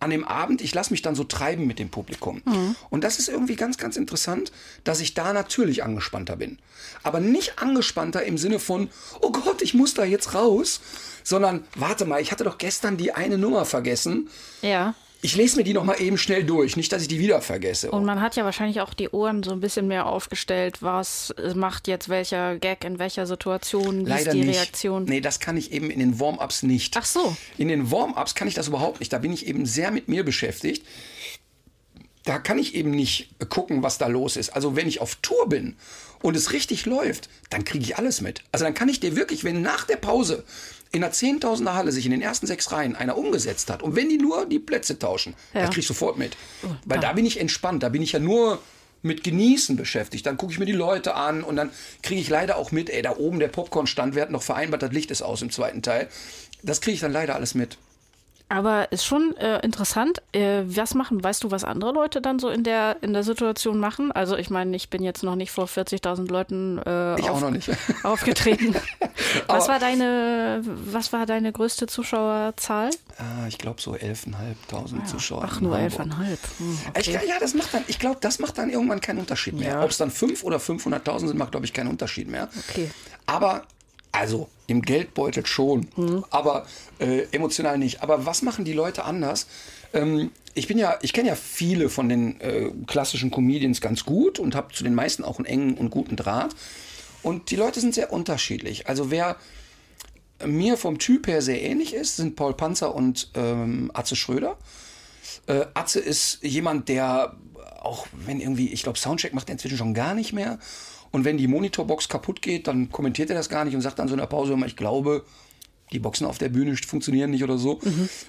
an dem Abend, ich lasse mich dann so treiben mit dem Publikum. Und das ist irgendwie ganz, ganz interessant, dass ich da natürlich angespannter bin. Aber nicht angespannter im Sinne von, oh Gott, ich muss da jetzt raus, sondern warte mal, ich hatte doch gestern die eine Nummer vergessen. Ja. Ich lese mir die noch mal eben schnell durch, nicht, dass ich die wieder vergesse. Und man hat ja wahrscheinlich auch die Ohren so ein bisschen mehr aufgestellt, was macht jetzt welcher Gag in welcher Situation, wie Leider ist die nicht. Reaktion. Nee, das kann ich eben in den Warm-ups nicht. Ach so. In den Warm-ups kann ich das überhaupt nicht. Da bin ich eben sehr mit mir beschäftigt. Da kann ich eben nicht gucken, was da los ist. Also wenn ich auf Tour bin und es richtig läuft, dann kriege ich alles mit. Also dann kann ich dir wirklich, wenn nach der Pause in einer Zehntausender Halle sich in den ersten sechs Reihen einer umgesetzt hat und wenn die nur die Plätze tauschen, Ja. dann krieg ich sofort mit. Weil da bin ich entspannt, da bin ich ja nur mit Genießen beschäftigt. Dann gucke ich mir die Leute an und dann kriege ich leider auch mit, ey, da oben der Popcornstand, wir hatten noch vereinbart, das Licht ist aus im zweiten Teil. Das kriege ich dann leider alles mit. Aber ist schon äh, interessant. Äh, was machen, weißt du, was andere Leute dann so in der, in der Situation machen? Also ich meine, ich bin jetzt noch nicht vor 40.000 Leuten äh, Ich auch noch nicht. aufgetreten. was, Aber- war deine, was war deine größte Zuschauerzahl? Ah, ich glaube so 11.500 Zuschauer. Ach, nur Hamburg. 11,5. Hm, Ich, okay. ja, das macht dann, ich glaube, das macht dann irgendwann keinen Unterschied mehr. Ja. Ob es dann 5 oder 500.000 sind, macht, glaube ich, keinen Unterschied mehr. Okay. Aber, also, im Geldbeutel schon, aber äh, emotional nicht. Aber was machen die Leute anders? Ähm, ich bin ja, ich kenne ja viele von den äh, klassischen Comedians ganz gut und habe zu den meisten auch einen engen und guten Draht. Und die Leute sind sehr unterschiedlich. Also wer mir vom Typ her sehr ähnlich ist, sind Paul Panzer und ähm, Atze Schröder. Äh, Atze ist jemand, der auch wenn irgendwie, ich glaube, Soundcheck macht er inzwischen schon gar nicht mehr. Und wenn die Monitorbox kaputt geht, dann kommentiert er das gar nicht und sagt dann so in der Pause immer, ich glaube, die Boxen auf der Bühne funktionieren nicht oder so.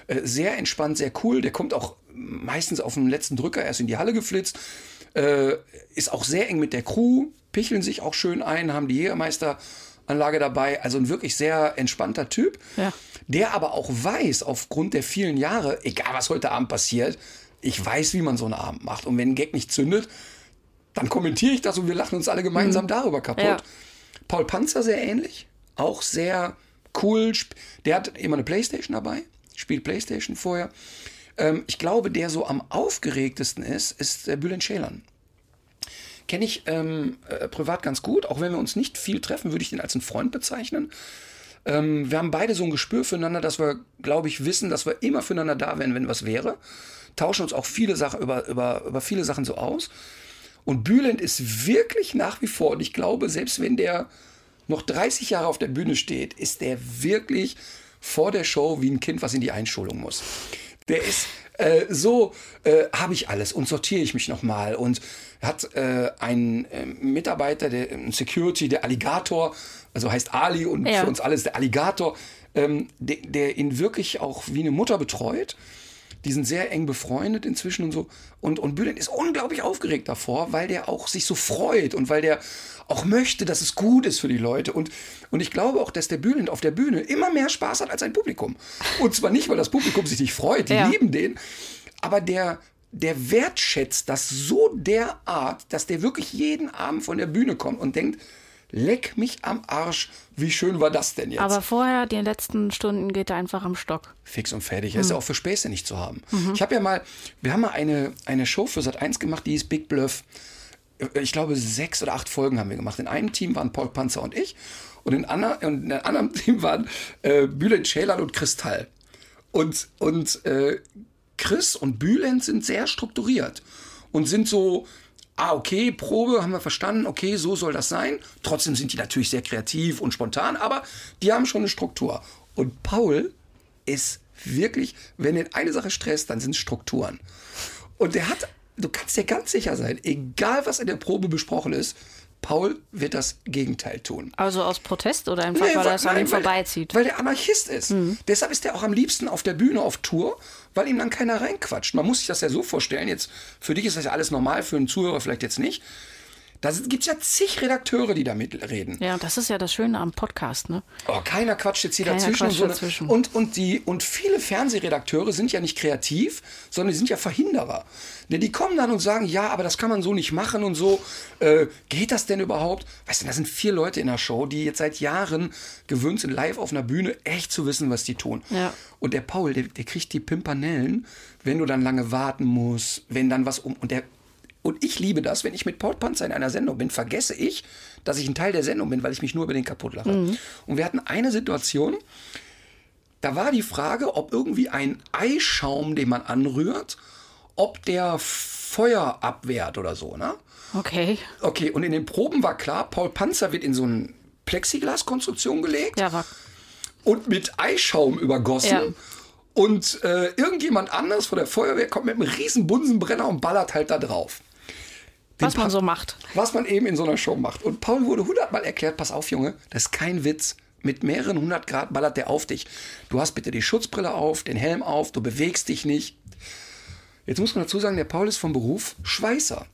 Äh, sehr entspannt, sehr cool. Der kommt auch meistens auf dem letzten Drücker erst in die Halle geflitzt. Äh, ist auch sehr eng mit der Crew, picheln sich auch schön ein, haben die Jägermeisteranlage dabei. Also ein wirklich sehr entspannter Typ. Ja. Der aber auch weiß, aufgrund der vielen Jahre, egal was heute Abend passiert, ich weiß, wie man so einen Abend macht. Und wenn ein Gag nicht zündet, dann kommentiere ich das und wir lachen uns alle gemeinsam darüber kaputt. Ja. Paul Panzer sehr ähnlich, auch sehr cool. Der hat immer eine Playstation dabei, spielt Playstation vorher. Ähm, ich glaube, der so am aufgeregtesten ist, ist der Bülent Ceylan. Kenne ich ähm, äh, privat ganz gut, auch wenn wir uns nicht viel treffen, würde ich den als einen Freund bezeichnen. Ähm, wir haben beide so ein Gespür füreinander, dass wir, glaube ich, wissen, dass wir immer füreinander da wären, wenn was wäre. Tauschen uns auch viele Sachen über, über, über viele Sachen so aus. Und Bülent ist wirklich nach wie vor, und ich glaube, selbst wenn der noch 30 Jahre auf der Bühne steht, ist der wirklich vor der Show wie ein Kind, was in die Einschulung muss. Der ist äh, so, äh, habe ich alles und sortiere ich mich nochmal und hat äh, einen äh, Mitarbeiter, der ein Security, der Alligator, also heißt Ali und Ja. für uns alles der Alligator, ähm, der, der ihn wirklich auch wie eine Mutter betreut. Die sind sehr eng befreundet inzwischen und so. Und, und Bülent ist unglaublich aufgeregt davor, weil der auch sich so freut und weil der auch möchte, dass es gut ist für die Leute. Und, und ich glaube auch, dass der Bülent auf der Bühne immer mehr Spaß hat als sein Publikum. Und zwar nicht, weil das Publikum sich nicht freut, die Ja. lieben den, aber der, der wertschätzt das so derart, dass der wirklich jeden Abend von der Bühne kommt und denkt, leck mich am Arsch, wie schön war das denn jetzt? Aber vorher, die letzten Stunden, geht er einfach am Stock. fix und fertig. Er ist ja auch für Späße nicht zu haben. Ich habe ja mal, wir haben mal eine, eine Show für Sat 1 gemacht, die hieß Big Bluff. Ich glaube, sechs oder acht Folgen haben wir gemacht. In einem Team waren Paul Panzer und ich. Und in, und in einem anderen Team waren äh, Bülent Ceylan und Kristall. Und, und äh, Chris und Bülent sind sehr strukturiert und sind so, ah, okay, Probe, haben wir verstanden, okay, so soll das sein. Trotzdem sind die natürlich sehr kreativ und spontan, aber die haben schon eine Struktur. Und Paul ist wirklich, wenn ihn eine Sache stresst, dann sind es Strukturen. Und der hat, du kannst dir ganz sicher sein, egal was in der Probe besprochen ist, Paul wird das Gegenteil tun. Also aus Protest oder einfach, Nee, weil er es an ihm weil- vorbeizieht? Weil der Anarchist ist. Deshalb ist er auch am liebsten auf der Bühne auf Tour, weil ihm dann keiner reinquatscht. Man muss sich das ja so vorstellen, jetzt für dich ist das ja alles normal, für einen Zuhörer vielleicht jetzt nicht. Da gibt es ja zig Redakteure, die da mitreden. ja, das ist ja das Schöne am Podcast, ne? Oh, keiner quatscht jetzt hier Keiner dazwischen. und, so dazwischen. Und, und, die, und viele Fernsehredakteure sind ja nicht kreativ, sondern die sind ja Verhinderer. Ne, Die kommen dann und sagen, ja, aber das kann man so nicht machen und so. Äh, geht das denn überhaupt? Weißt du, da sind vier Leute in der Show, die jetzt seit Jahren gewöhnt sind, live auf einer Bühne echt zu wissen, was die tun. Ja. Und der Paul, der, der kriegt die Pimpanellen, wenn du dann lange warten musst, wenn dann was um. Und der. Und ich liebe das, wenn ich mit Paul Panzer in einer Sendung bin, vergesse ich, dass ich ein Teil der Sendung bin, weil ich mich nur über den kaputt lache. Und wir hatten eine Situation, da war die Frage, ob irgendwie ein Eischaum, den man anrührt, ob der Feuer abwehrt oder so, ne? Okay. Okay, und in den Proben war klar, Paul Panzer wird in so eine Plexiglaskonstruktion gelegt Ja, war. und mit Eischaum übergossen. Ja. Und äh, irgendjemand anders von der Feuerwehr kommt mit einem riesen Bunsenbrenner und ballert halt da drauf. Was man Pa- so macht. Was man eben in so einer Show macht. Und Paul wurde hundertmal erklärt, pass auf, Junge, das ist kein Witz. Mit mehreren hundert Grad ballert der auf dich. Du hast bitte die Schutzbrille auf, den Helm auf, du bewegst dich nicht. Jetzt muss man dazu sagen, der Paul ist vom Beruf Schweißer.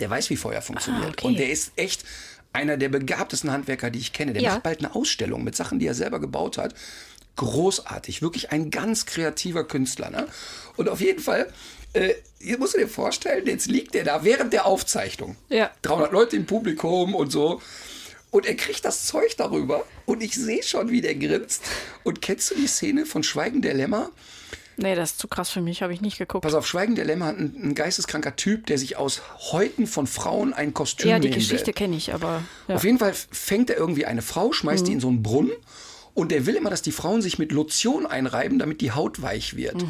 Der weiß, wie Feuer funktioniert. Ah, okay. Und der ist echt einer der begabtesten Handwerker, die ich kenne. Der Ja. macht bald eine Ausstellung mit Sachen, die er selber gebaut hat. Großartig, wirklich ein ganz kreativer Künstler. Ne? Und auf jeden Fall, äh, hier musst du dir vorstellen, jetzt liegt der da während der Aufzeichnung. Ja. 300 Leute im Publikum und so. Und er kriegt das Zeug darüber und ich sehe schon, wie der grinst. Und kennst du die Szene von Schweigen der Lämmer? Nee, das ist zu krass für mich, habe ich nicht geguckt. Pass auf, Schweigen der Lämmer hat ein, ein geisteskranker Typ, der sich aus Häuten von Frauen ein Kostüm ja, die Geschichte kenne ich, aber. Ja. Auf jeden Fall fängt er irgendwie eine Frau, schmeißt die in so einen Brunnen und der will immer, dass die Frauen sich mit Lotion einreiben, damit die Haut weich wird.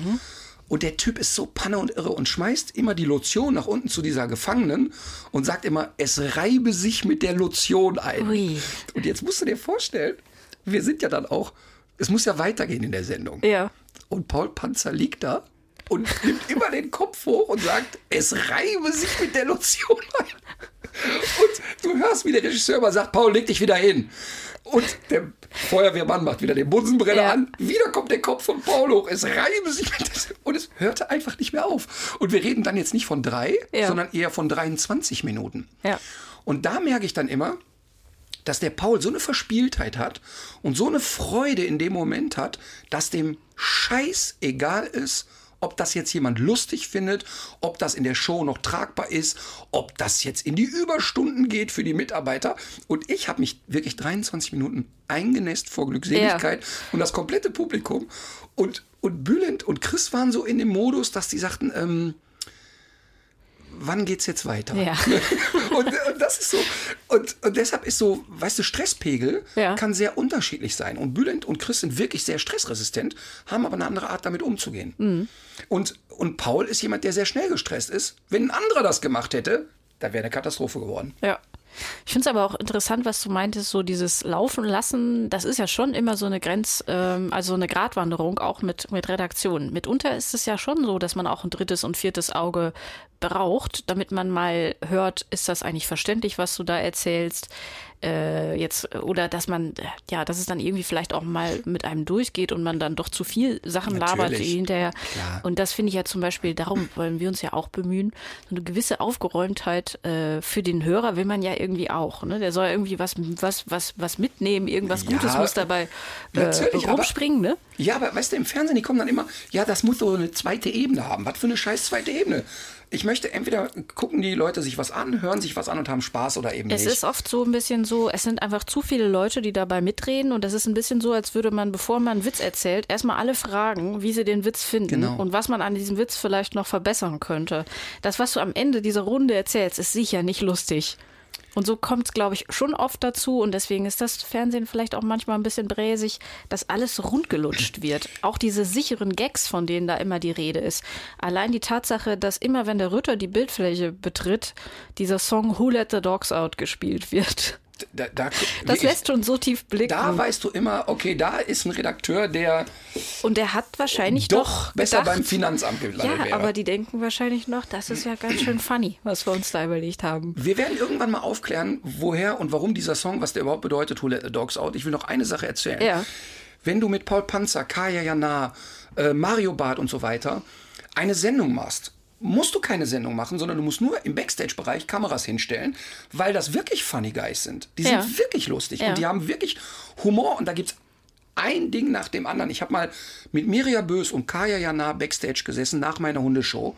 Und der Typ ist so panne und irre und schmeißt immer die Lotion nach unten zu dieser Gefangenen und sagt immer, es reibe sich mit der Lotion ein. Ui. Und jetzt musst du dir vorstellen, wir sind ja dann auch, es muss ja weitergehen in der Sendung. Ja. Und Paul Panzer liegt da und nimmt immer den Kopf hoch und sagt, es reibe sich mit der Lotion ein. Und du hörst, wie der Regisseur immer sagt, Paul, leg dich wieder hin. Und der Feuerwehrmann macht wieder den Bunsenbrenner Ja. an. Wieder kommt der Kopf von Paul hoch. Es reibe sich. Und es hörte einfach nicht mehr auf. Und wir reden dann jetzt nicht von drei, Ja. sondern eher von 23 Minuten. Ja. Und da merke ich dann immer, dass der Paul so eine Verspieltheit hat und so eine Freude in dem Moment hat, dass dem Scheiß egal ist, ob das jetzt jemand lustig findet, ob das in der Show noch tragbar ist, ob das jetzt in die Überstunden geht für die Mitarbeiter. Und ich habe mich wirklich 23 Minuten eingenässt vor Glückseligkeit und das komplette Publikum. Und, und Bülent und Chris waren so in dem Modus, dass die sagten, ähm, wann geht's jetzt weiter? Ja. und, und das ist so. Und, und deshalb ist so, weißt du, Stresspegel Ja. kann sehr unterschiedlich sein. Und Bülent und Chris sind wirklich sehr stressresistent, haben aber eine andere Art, damit umzugehen. Mhm. Und, und Paul ist jemand, der sehr schnell gestresst ist. Wenn ein anderer das gemacht hätte, da wäre eine Katastrophe geworden. Ja. Ich finde es aber auch interessant, was du meintest, so dieses Laufen lassen, das ist ja schon immer so eine Grenz, ähm, also eine Gratwanderung auch mit, mit Redaktion. Mitunter ist es ja schon so, dass man auch ein drittes und viertes Auge braucht, damit man mal hört, ist das eigentlich verständlich, was du da erzählst? Äh, jetzt, oder dass man, ja, dass es dann irgendwie vielleicht auch mal mit einem durchgeht und man dann doch zu viel Sachen labert Natürlich. hinterher. Klar. Und das finde ich ja zum Beispiel, darum wollen wir uns ja auch bemühen, so eine gewisse Aufgeräumtheit äh, für den Hörer will man ja irgendwie auch. Ne? Der soll irgendwie was, was, was, was mitnehmen, irgendwas Ja, Gutes muss dabei äh, natürlich, aber- rumspringen, ne? Ja, aber weißt du, im Fernsehen, die kommen dann immer, ja, das muss so eine zweite Ebene haben. Was für eine scheiß zweite Ebene? Ich möchte entweder gucken die Leute sich was an, hören sich was an und haben Spaß oder eben Es nicht. ist oft so ein bisschen so, es sind einfach zu viele Leute, die dabei mitreden und das ist ein bisschen so, als würde man, bevor man einen Witz erzählt, erstmal alle fragen, wie sie den Witz finden Genau. und was man an diesem Witz vielleicht noch verbessern könnte. Das, was du am Ende dieser Runde erzählst, ist sicher nicht lustig. Und so kommt es, glaube ich, schon oft dazu und deswegen ist das Fernsehen vielleicht auch manchmal ein bisschen bräsig, dass alles rundgelutscht wird. Auch diese sicheren Gags, von denen da immer die Rede ist. Allein die Tatsache, dass immer, wenn der Ritter die Bildfläche betritt, dieser Song Who Let the Dogs Out gespielt wird. Da, da, Das lässt schon so tief blicken. da weißt du immer, okay, da ist ein Redakteur, der und der hat wahrscheinlich doch noch besser gedacht, beim Finanzamt gelandet Ja, wäre. aber die denken wahrscheinlich noch, das ist ja ganz schön funny, was wir uns da überlegt haben. Wir werden irgendwann mal aufklären, woher und warum dieser Song, was der überhaupt bedeutet, Who Let the Dogs Out. Ich will noch eine Sache erzählen. Ja. Wenn du mit Paul Panzer, Kaya Jana, äh, Mario Barth und so weiter eine Sendung machst, musst du keine Sendung machen, sondern du musst nur im Backstage-Bereich Kameras hinstellen, weil das wirklich Funny Guys sind. Die Ja. sind wirklich lustig Ja. und die haben wirklich Humor und da gibt's ein Ding nach dem anderen. Ich habe mal mit Mirja Bös und Kaya Jana Backstage gesessen nach meiner Hundeshow.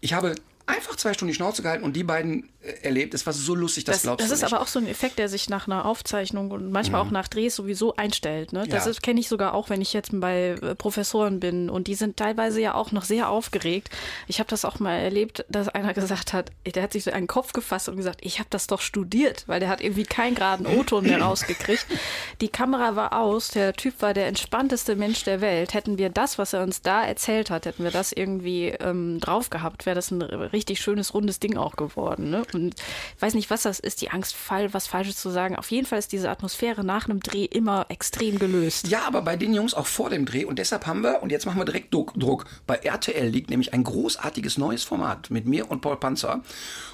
Ich habe einfach zwei Stunden die Schnauze gehalten und die beiden erlebt. Es war so lustig, das, Das, glaubst das du ist nicht. aber auch so ein Effekt, der sich nach einer Aufzeichnung und manchmal auch nach Drehs sowieso einstellt. Ne? Das Ja. ist- kenne ich sogar auch, wenn ich jetzt bei äh, Professoren bin und die sind teilweise ja auch noch sehr aufgeregt. Ich habe das auch mal erlebt, dass einer gesagt hat, der hat sich so einen Kopf gefasst und gesagt, ich habe das doch studiert, weil der hat irgendwie keinen geraden O-Ton mehr rausgekriegt. Die Kamera war aus, der Typ war der entspannteste Mensch der Welt. Hätten wir das, was er uns da erzählt hat, hätten wir das irgendwie ähm, drauf gehabt, wäre das ein richtig schönes, rundes Ding auch geworden. Ne? Und ich weiß nicht, was das ist, die Angst, was Falsches zu sagen. Auf jeden Fall ist diese Atmosphäre nach einem Dreh immer extrem gelöst. Ja, aber bei den Jungs auch vor dem Dreh. Und deshalb haben wir, und jetzt machen wir direkt Druck. Druck. Bei RTL liegt nämlich ein großartiges neues Format mit mir und Paul Panzer.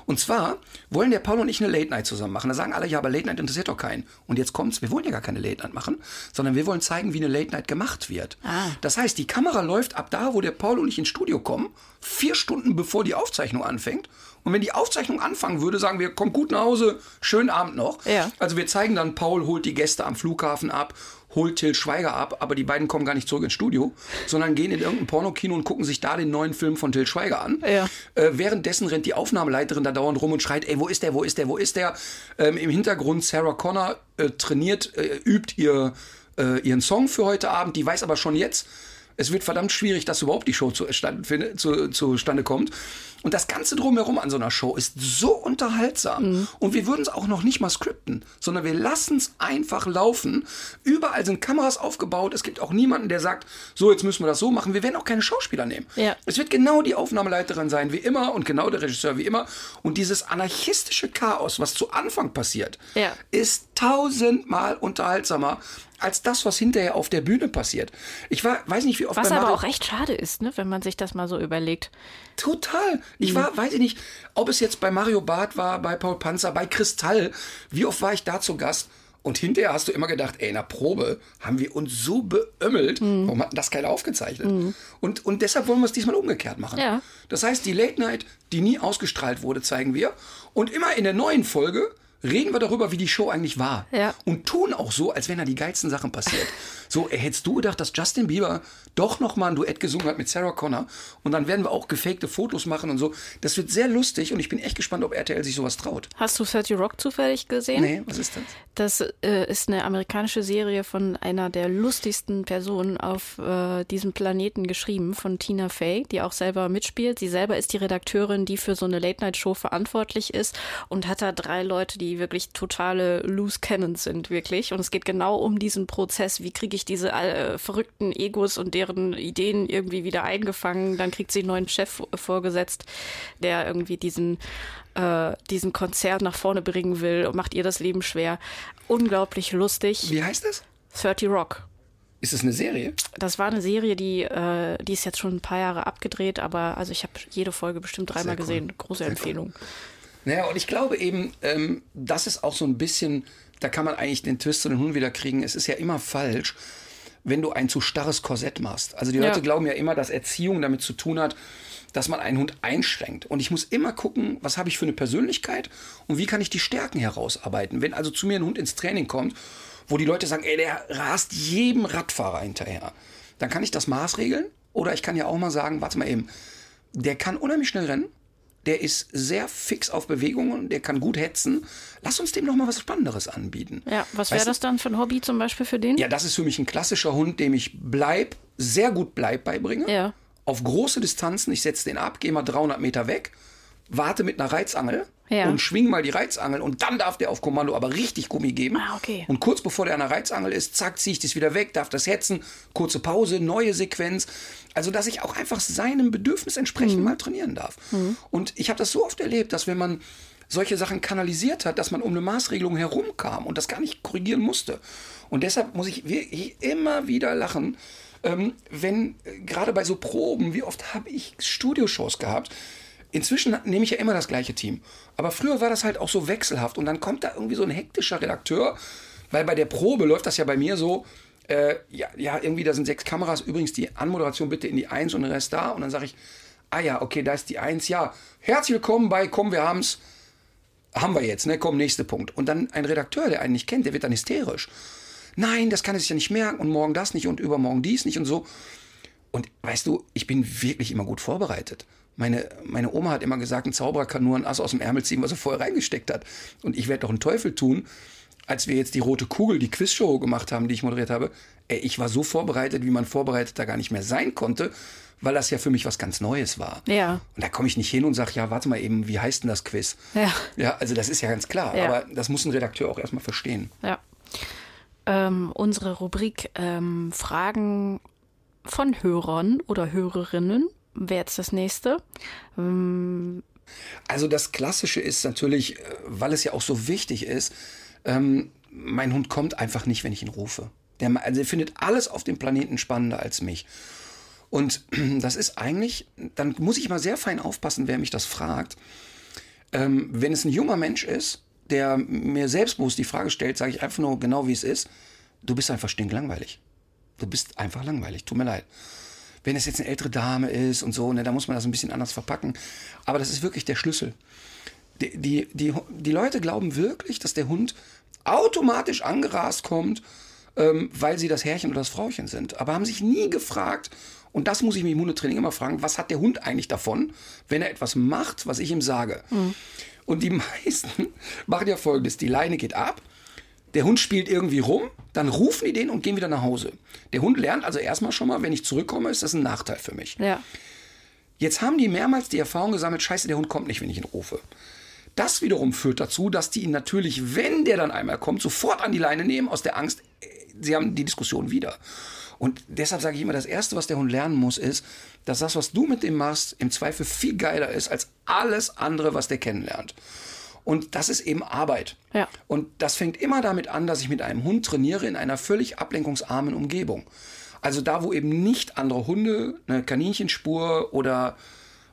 Und zwar wollen der Paul und ich eine Late Night zusammen machen. Da sagen alle, ja, aber Late Night interessiert doch keinen. Und jetzt kommt's, wir wollen ja gar keine Late Night machen, sondern wir wollen zeigen, wie eine Late Night gemacht wird. Ah. Das heißt, die Kamera läuft ab da, wo der Paul und ich ins Studio kommen, vier Stunden bevor die Aufzeichnung anfängt. Und wenn die Aufzeichnung anfangen würde, sagen wir, kommt gut nach Hause, schönen Abend noch. Ja. Also wir zeigen dann, Paul holt die Gäste am Flughafen ab, holt Till Schweiger ab, aber die beiden kommen gar nicht zurück ins Studio, sondern gehen in irgendein Pornokino und gucken sich da den neuen Film von Till Schweiger an. Ja. Äh, währenddessen rennt die Aufnahmeleiterin da dauernd rum und schreit, ey, wo ist der, wo ist der, wo ist der? Ähm, Im Hintergrund Sarah Connor äh, trainiert, äh, übt ihr, äh, ihren Song für heute Abend, die weiß aber schon jetzt, es wird verdammt schwierig, dass überhaupt die Show zustande, findet- zu, zustande kommt. Und das Ganze drumherum an so einer Show ist so unterhaltsam. Und wir würden es auch noch nicht mal skripten, sondern wir lassen es einfach laufen. Überall sind Kameras aufgebaut. Es gibt auch niemanden, der sagt, so, jetzt müssen wir das so machen. Wir werden auch keine Schauspieler nehmen. Ja. Es wird genau die Aufnahmeleiterin sein, wie immer, und genau der Regisseur, wie immer. Und dieses anarchistische Chaos, was zu Anfang passiert, Ja. ist tausendmal unterhaltsamer als das, was hinterher auf der Bühne passiert. Ich war, weiß nicht, wie oft Was aber auch echt schade ist, ne, wenn man sich das mal so überlegt. Total. Ich Mhm. war, weiß ich nicht, ob es jetzt bei Mario Barth war, bei Paul Panzer, bei Kristall. Wie oft war ich da zu Gast? Und hinterher hast du immer gedacht, ey, in der Probe haben wir uns so beömmelt, Mhm. warum hat das keiner aufgezeichnet? Und, und deshalb wollen wir es diesmal umgekehrt machen. Ja. Das heißt, die Late Night, die nie ausgestrahlt wurde, zeigen wir. Und immer in der neuen Folge reden wir darüber, wie die Show eigentlich war. Ja. Und tun auch so, als wenn da die geilsten Sachen passiert. So, ey, hättest du gedacht, dass Justin Bieber doch noch mal ein Duett gesungen hat mit Sarah Connor und dann werden wir auch gefakte Fotos machen und so. Das wird sehr lustig und ich bin echt gespannt, ob RTL sich sowas traut. Hast du 30 Rock zufällig gesehen? Nee, was ist das? Das äh, ist eine amerikanische Serie von einer der lustigsten Personen auf äh, diesem Planeten geschrieben, von Tina Fey, die auch selber mitspielt. Sie selber ist die Redakteurin, die für so eine Late-Night-Show verantwortlich ist und hat da drei Leute, die wirklich totale Loose Cannons sind, wirklich. Und es geht genau um diesen Prozess. Wie kriege ich diese äh, verrückten Egos und deren Ideen irgendwie wieder eingefangen? Dann kriegt sie einen neuen Chef vorgesetzt, der irgendwie diesen äh, diesen Konzert nach vorne bringen will und macht ihr das Leben schwer. Unglaublich lustig. Wie heißt das? 30 Rock. Ist das eine Serie? Das war eine Serie, die, äh, die ist jetzt schon ein paar Jahre abgedreht, aber also ich habe jede Folge bestimmt dreimal cool. gesehen. Große Sehr cool. Empfehlung. Naja, und ich glaube eben, ähm, das ist auch so ein bisschen, da kann man eigentlich den Twist zu den Hunden wieder kriegen. Es ist ja immer falsch, wenn du ein zu starres Korsett machst. Also die Ja. Leute glauben ja immer, dass Erziehung damit zu tun hat, dass man einen Hund einschränkt. Und ich muss immer gucken, was habe ich für eine Persönlichkeit und wie kann ich die Stärken herausarbeiten. Wenn also zu mir ein Hund ins Training kommt, wo die Leute sagen, ey, der rast jedem Radfahrer hinterher, dann kann ich das maßregeln. Oder ich kann ja auch mal sagen, warte mal eben, der kann unheimlich schnell rennen. Der ist sehr fix auf Bewegungen, der kann gut hetzen. Lass uns dem noch mal was Spannenderes anbieten. Ja, was wäre das dann für ein Hobby zum Beispiel für den? Ja, das ist für mich ein klassischer Hund, dem ich Bleib, sehr gut Bleib beibringe. Ja. Auf große Distanzen, ich setze den ab, gehe mal 300 Meter weg, warte mit einer Reizangel Ja. und schwing mal die Reizangel und dann darf der auf Kommando aber richtig Gummi geben. Ah, okay. Und kurz bevor der an der Reizangel ist, zack, ziehe ich das wieder weg, darf das hetzen, kurze Pause, neue Sequenz. Also, dass ich auch einfach seinem Bedürfnis entsprechend mal trainieren darf. Und ich habe das so oft erlebt, dass wenn man solche Sachen kanalisiert hat, dass man um eine Maßregelung herumkam und das gar nicht korrigieren musste. Und deshalb muss ich wirklich immer wieder lachen, ähm, wenn äh, gerade bei so Proben, wie oft habe ich Studioshows gehabt, Inzwischen nehme ich ja immer das gleiche Team. Aber früher war das halt auch so wechselhaft. Und dann kommt da irgendwie so ein hektischer Redakteur, weil bei der Probe läuft das ja bei mir so, äh, ja, ja, irgendwie da sind sechs Kameras, übrigens die Anmoderation bitte in die Eins und den Rest da. Und dann sage ich, ah ja, okay, da ist die Eins, ja. Herzlich willkommen bei Komm, wir haben's. Haben wir jetzt, ne? Komm, nächster Punkt. Und dann ein Redakteur, der einen nicht kennt, der wird dann hysterisch. Nein, das kann er sich ja nicht merken und morgen das nicht und übermorgen dies nicht und so. Und weißt du, ich bin wirklich immer gut vorbereitet. Meine, meine Oma hat immer gesagt, ein Zauberer kann nur ein Ass aus dem Ärmel ziehen, was er vorher reingesteckt hat. Und ich werde doch einen Teufel tun, als wir jetzt die Rote Kugel, die Quizshow gemacht haben, die ich moderiert habe. Ey, ich war so vorbereitet, wie man vorbereiteter gar nicht mehr sein konnte, weil das ja für mich was ganz Neues war. Ja. Und da komme ich nicht hin und sage, ja, warte mal eben, wie heißt denn das Quiz? Ja. Ja, also das ist ja ganz klar. Ja. Aber das muss ein Redakteur auch erstmal verstehen. Ja. Ähm, unsere Rubrik ähm, Fragen von Hörern oder Hörerinnen wäre jetzt das nächste. Also das Klassische ist natürlich, äh, weil es ja auch so wichtig ist, ähm, mein Hund kommt einfach nicht, wenn ich ihn rufe. Der, also er findet alles auf dem Planeten spannender als mich. Und das ist eigentlich, dann muss ich mal sehr fein aufpassen, wer mich das fragt. Ähm, wenn es ein junger Mensch ist, der mir selbstbewusst die Frage stellt, sage ich einfach nur genau, wie es ist. Du bist einfach stinklangweilig. Du bist einfach langweilig. Tut mir leid. Wenn es jetzt eine ältere Dame ist und so, ne, da muss man das ein bisschen anders verpacken. Aber das ist wirklich der Schlüssel. Die, die, die, die Leute glauben wirklich, dass der Hund automatisch angerast kommt, ähm, weil sie das Herrchen oder das Frauchen sind. Aber haben sich nie gefragt, und das muss ich mich im Hundetraining immer fragen, was hat der Hund eigentlich davon, wenn er etwas macht, was ich ihm sage? Und die meisten machen ja folgendes: Die Leine geht ab, der Hund spielt irgendwie rum, dann rufen die den und gehen wieder nach Hause. Der Hund lernt also erstmal schon mal, wenn ich zurückkomme, ist das ein Nachteil für mich. Ja. Jetzt haben die mehrmals die Erfahrung gesammelt, scheiße, der Hund kommt nicht, wenn ich ihn rufe. Das wiederum führt dazu, dass die ihn natürlich, wenn der dann einmal kommt, sofort an die Leine nehmen, aus der Angst, äh, sie haben die Diskussion wieder. Und deshalb sage ich immer, das Erste, was der Hund lernen muss, ist, dass das, was du mit ihm machst, im Zweifel viel geiler ist als alles andere, was der kennenlernt. Und das ist eben Arbeit. Ja. Und das fängt immer damit an, dass ich mit einem Hund trainiere in einer völlig ablenkungsarmen Umgebung. Also da, wo eben nicht andere Hunde, eine Kaninchenspur oder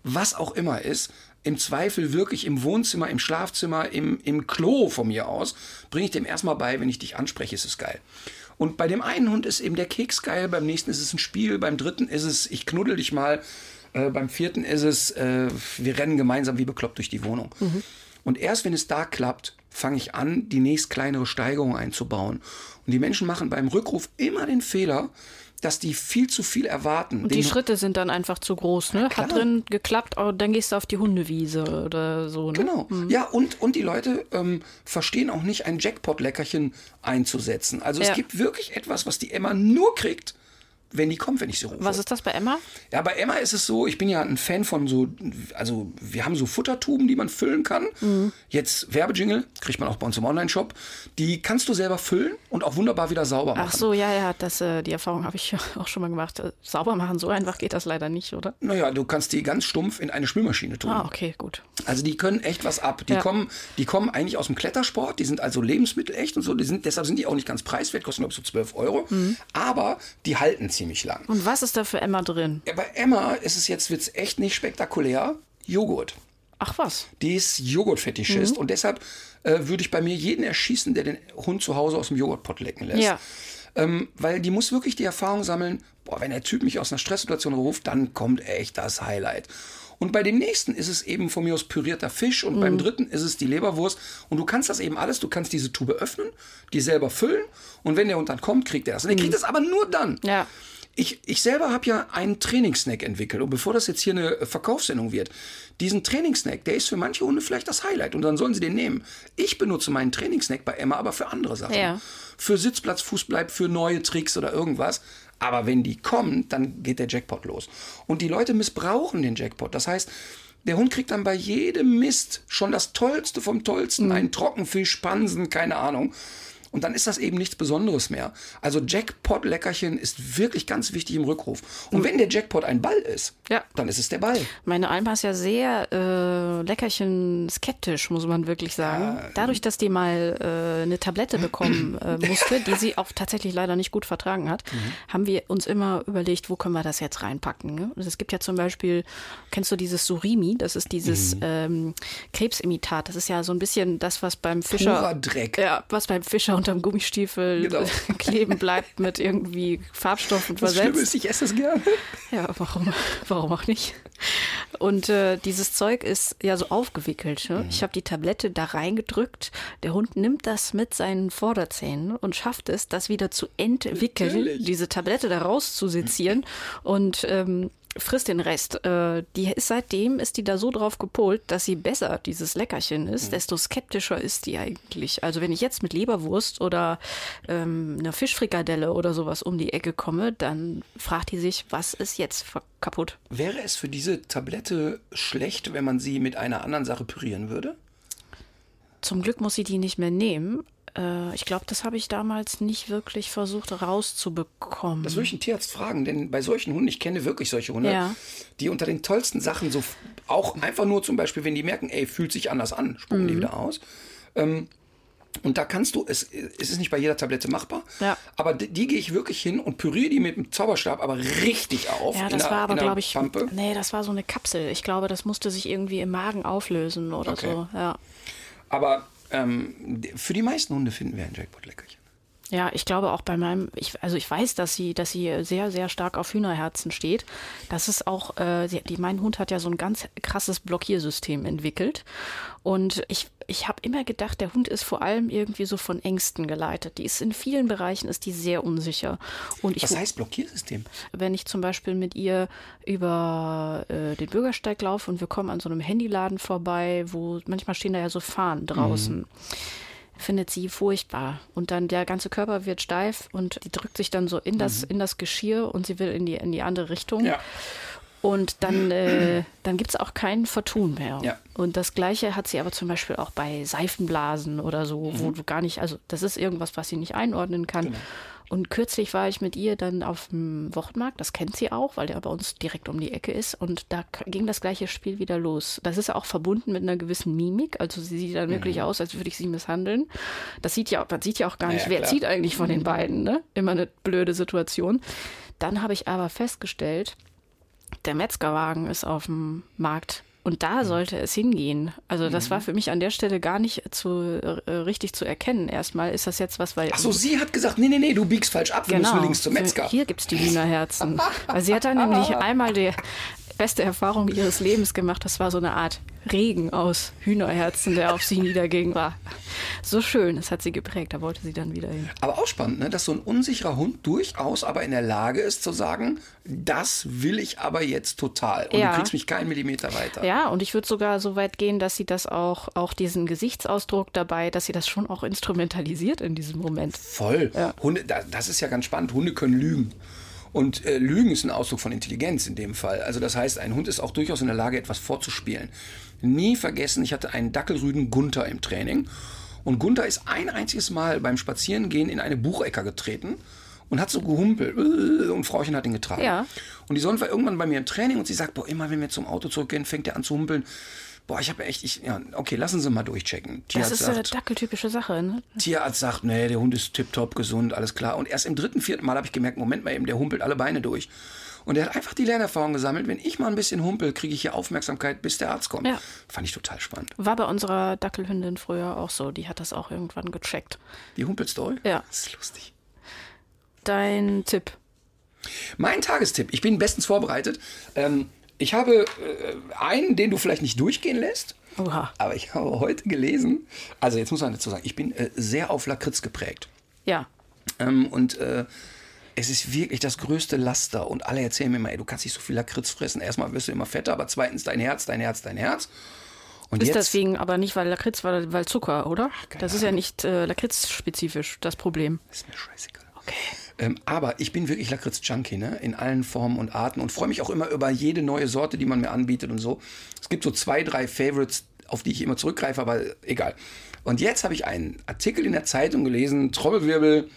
was auch immer ist, im Zweifel wirklich im Wohnzimmer, im Schlafzimmer, im, im Klo von mir aus, bringe ich dem erstmal bei, wenn ich dich anspreche, ist es geil. Und bei dem einen Hund ist eben der Keks geil, beim nächsten ist es ein Spiel, beim dritten ist es, ich knuddel dich mal, äh, beim vierten ist es, äh, wir rennen gemeinsam wie bekloppt durch die Wohnung. Und erst wenn es da klappt, fange ich an, die nächst kleinere Steigerung einzubauen. Und die Menschen machen beim Rückruf immer den Fehler, dass die viel zu viel erwarten. Und die Den- Schritte sind dann einfach zu groß, ne? Hat drin geklappt, aber dann gehst du auf die Hundewiese oder so, ne? Genau. Ja, und, und die Leute ähm, verstehen auch nicht, ein Jackpot-Leckerchen einzusetzen. Also Ja. es gibt wirklich etwas, was die Emma nur kriegt, wenn die kommt, wenn ich sie rufe. Was ist das bei Emma? Ja, bei Emma ist es so, ich bin ja ein Fan von so, also wir haben so Futtertuben, die man füllen kann. Jetzt Werbejingle, kriegt man auch bei uns im Online-Shop. Die kannst du selber füllen und auch wunderbar wieder sauber machen. Ach so, ja, ja, das, äh, die Erfahrung habe ich auch schon mal gemacht. Äh, Sauber machen, so einfach geht das leider nicht, oder? Naja, du kannst die ganz stumpf in eine Spülmaschine tun. Ah, okay, gut. Also die können echt was ab. Die, Ja. kommen, die kommen eigentlich aus dem Klettersport, die sind also lebensmittelecht und so. Sind, deshalb sind die auch nicht ganz preiswert, kosten glaube ich so 12 Euro. Mhm. Aber die halten ziemlich lang. Und was ist da für Emma drin? Ja, bei Emma ist es jetzt wird's echt nicht spektakulär. Joghurt. Ach was. Die ist Joghurtfetischist und deshalb äh, würde ich bei mir jeden erschießen, der den Hund zu Hause aus dem Joghurtpott lecken lässt. Ja. Ähm, weil die muss wirklich die Erfahrung sammeln, boah, wenn der Typ mich aus einer Stresssituation ruft, dann kommt echt das Highlight. Und bei dem nächsten ist es eben von mir aus pürierter Fisch und Mhm. beim dritten ist es die Leberwurst. Und du kannst das eben alles, du kannst diese Tube öffnen, die selber füllen und wenn der Hund dann kommt, kriegt er das. Und er kriegt das aber nur dann. Mhm. Ja. Ich, ich selber habe ja einen Trainingssnack entwickelt. Und bevor das jetzt hier eine Verkaufssendung wird, diesen Trainingssnack, der ist für manche Hunde vielleicht das Highlight. Und dann sollen sie den nehmen. Ich benutze meinen Trainingssnack bei Emma aber für andere Sachen. Ja. Für Sitzplatz, Fußbleib, für neue Tricks oder irgendwas. Aber wenn die kommen, dann geht der Jackpot los. Und die Leute missbrauchen den Jackpot. Das heißt, der Hund kriegt dann bei jedem Mist schon das Tollste vom Tollsten. Einen Trockenfisch, Pansen, keine Ahnung. Und dann ist das eben nichts Besonderes mehr. Also Jackpot-Leckerchen ist wirklich ganz wichtig im Rückruf. Und wenn der Jackpot ein Ball ist, Ja. dann ist es der Ball. Meine Alma ist ja sehr äh, Leckerchen skeptisch, muss man wirklich sagen. Dadurch, dass die mal äh, eine Tablette bekommen äh, musste, die sie auch tatsächlich leider nicht gut vertragen hat, haben wir uns immer überlegt, wo können wir das jetzt reinpacken. Ne? Und Es gibt ja zum Beispiel, kennst du dieses Surimi? Das ist dieses ähm, Krebsimitat. Das ist ja so ein bisschen das, was beim Fischer. Purer Dreck. Ja, was beim Fischer unterm Gummistiefel Genau. kleben bleibt mit irgendwie Farbstoffen Das Schlimme versetzt. ist, ich esse es gerne. Ja, warum, warum auch nicht? Und äh, dieses Zeug ist ja so aufgewickelt. Mhm. Ne? Ich habe die Tablette da reingedrückt. Der Hund nimmt das mit seinen Vorderzähnen und schafft es, das wieder zu entwickeln, Natürlich. diese Tablette da rauszusezieren und ähm, frisst den Rest. Äh, die ist seitdem ist die da so drauf gepolt, dass sie besser dieses Leckerchen ist, desto skeptischer ist die eigentlich. Also wenn ich jetzt mit Leberwurst oder ähm, einer Fischfrikadelle oder sowas um die Ecke komme, dann fragt die sich, was ist jetzt kaputt? Wäre es für diese Tablette schlecht, wenn man sie mit einer anderen Sache pürieren würde? Zum Glück muss sie die nicht mehr nehmen. Äh, ich glaube, das habe ich damals nicht wirklich versucht rauszubekommen. Das würde ich einen Tierarzt fragen, denn bei solchen Hunden, ich kenne wirklich solche Hunde, Ja. die unter den tollsten Sachen so auch einfach nur zum Beispiel, wenn die merken, ey, fühlt sich anders an, spucken Mhm. die wieder aus. Ähm, und da kannst du, es, es ist nicht bei jeder Tablette machbar, Ja. aber die, die gehe ich wirklich hin und püriere die mit dem Zauberstab aber richtig auf. Ja, das der- war aber, der glaube ich, Pampe. nee, das war so eine Kapsel. Ich glaube, das musste sich irgendwie im Magen auflösen oder Okay. so. Ja. Aber ähm, für die meisten Hunde finden wir ein Jackpot-Leckerchen. Ja, ich glaube auch bei meinem, ich, also ich weiß, dass sie, dass sie sehr, sehr stark auf Hühnerherzen steht. Das ist auch, äh, sie, die, mein Hund hat ja so ein ganz krasses Blockiersystem entwickelt. Und ich, ich habe immer gedacht, der Hund ist vor allem irgendwie so von Ängsten geleitet. Die ist in vielen Bereichen ist die sehr unsicher. Und ich Was heißt Blockiersystem? wenn ich zum Beispiel mit ihr über äh, den Bürgersteig laufe und wir kommen an so einem Handyladen vorbei, wo manchmal stehen da ja so Fahnen draußen. Findet sie furchtbar. Und dann der ganze Körper wird steif und die drückt sich dann so in das, in das Geschirr und sie will in die, in die andere Richtung. Ja. Und dann, äh, dann gibt es auch kein Vertun mehr. Ja. Und das Gleiche hat sie aber zum Beispiel auch bei Seifenblasen oder so, wo Mhm. du gar nicht, also das ist irgendwas, was sie nicht einordnen kann. Genau. Und kürzlich war ich mit ihr dann auf dem Wochenmarkt, das kennt sie auch, weil der bei uns direkt um die Ecke ist. Und da ging das gleiche Spiel wieder los. Das ist auch verbunden mit einer gewissen Mimik. Also sie sieht dann wirklich aus, als würde ich sie misshandeln. Das sieht ja, man sieht ja auch gar nicht, ja, wer klar. zieht eigentlich von den beiden, ne? Immer eine blöde Situation. Dann habe ich aber festgestellt, der Metzgerwagen ist auf dem Markt Und da sollte es hingehen. Also das war für mich an der Stelle gar nicht zu, äh, richtig zu erkennen. Erstmal ist das jetzt was, weil... Ach so, sie hat gesagt, nee, nee, nee, du biegst falsch ab, wir müssen links zum Metzger. Hier gibt's die Hühnerherzen. Weil sie hat dann nämlich einmal die beste Erfahrung ihres Lebens gemacht. Das war so eine Art Regen aus Hühnerherzen, der auf sie niederging, war so schön. Das hat sie geprägt. Da wollte sie dann wieder hin. Aber auch spannend, ne? dass so ein unsicherer Hund durchaus aber in der Lage ist zu sagen, das will ich aber jetzt total. Und Ja. du kriegst mich keinen Millimeter weiter. Ja, und ich würde sogar so weit gehen, dass sie das auch, auch diesen Gesichtsausdruck dabei, dass sie das schon auch instrumentalisiert in diesem Moment. Voll. Hunde, da- das ist ja ganz spannend. Hunde können lügen. Und äh, Lügen ist ein Ausdruck von Intelligenz in dem Fall. Also das heißt, ein Hund ist auch durchaus in der Lage, etwas vorzuspielen. Nie vergessen, ich hatte einen Dackelrüden Gunther im Training. Und Gunther ist ein einziges Mal beim Spazierengehen in eine Buchecker getreten und hat so gehumpelt. äh, Und Frauchen hat ihn getragen. Ja. Und die Sonne war irgendwann bei mir im Training und sie sagt, boah, immer wenn wir zum Auto zurückgehen, fängt er an zu humpeln. Boah, ich habe echt, ich, ja, okay, lassen Sie mal durchchecken. Das Tierarzt ist eine dackeltypische Sache. Ne? Tierarzt sagt, nee, der Hund ist tipptopp gesund, alles klar. Und erst im dritten, vierten Mal habe ich gemerkt, Moment mal eben, der humpelt alle Beine durch. Und er hat einfach die Lernerfahrung gesammelt, wenn ich mal ein bisschen humpel, kriege ich hier Aufmerksamkeit, bis der Arzt kommt. Ja. Fand ich total spannend. War bei unserer Dackelhündin früher auch so. Die hat das auch irgendwann gecheckt. Die Humpelstory? Ja. Das ist lustig. Dein Tipp. Mein Tagestipp, ich bin bestens vorbereitet. Ähm, ich habe äh, einen, den du vielleicht nicht durchgehen lässt. Oha. Aber ich habe heute gelesen, also jetzt muss man dazu sagen, ich bin äh, sehr auf Lakritz geprägt. Ja. Ähm, und äh, es ist wirklich das größte Laster. Und alle erzählen mir immer, ey, du kannst nicht so viel Lakritz fressen. Erstmal wirst du immer fetter, aber zweitens dein Herz, dein Herz, dein Herz. Und Ist jetzt, deswegen aber nicht, weil Lakritz, weil, weil Zucker, oder? Das ist ja nicht äh, Lakritz-spezifisch das Problem. ist mir scheißegal. Ähm, aber ich bin wirklich Lakritz-Junkie, ne? In allen Formen und Arten und freue mich auch immer über jede neue Sorte, die man mir anbietet und so. Es gibt so zwei, drei Favorites, auf die ich immer zurückgreife, aber egal. Und jetzt habe ich einen Artikel in der Zeitung gelesen, Trommelwirbel.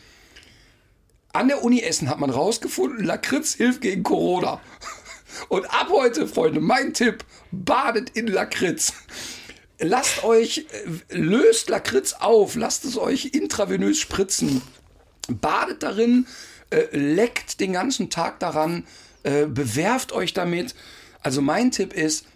An der Uni Essen hat man rausgefunden, Lakritz hilft gegen Corona. Und ab heute, Freunde, mein Tipp, badet in Lakritz. Lasst euch, äh, löst Lakritz auf, lasst es euch intravenös spritzen badet darin, äh, leckt den ganzen Tag daran, äh, bewerft euch damit. Also mein Tipp ist,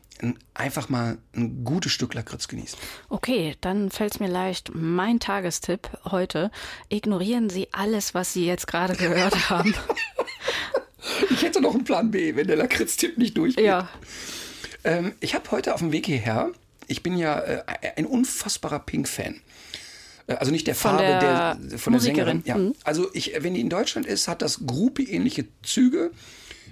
einfach mal ein gutes Stück Lakritz genießen. Okay, dann fällt es mir leicht. Mein Tagestipp heute: Ignorieren Sie alles, was Sie jetzt gerade gehört haben. Ich hätte noch einen Plan B, wenn der Lakritz-Tipp nicht durchgeht. ja. Ähm, ich habe heute auf dem Weg hierher, ich bin ja äh, ein unfassbarer Pink-Fan. Äh, Also nicht der Von Farbe der der, von der Sängerin. Ja. Mhm. Also ich, wenn die in Deutschland ist, hat das Groupie-ähnliche Züge.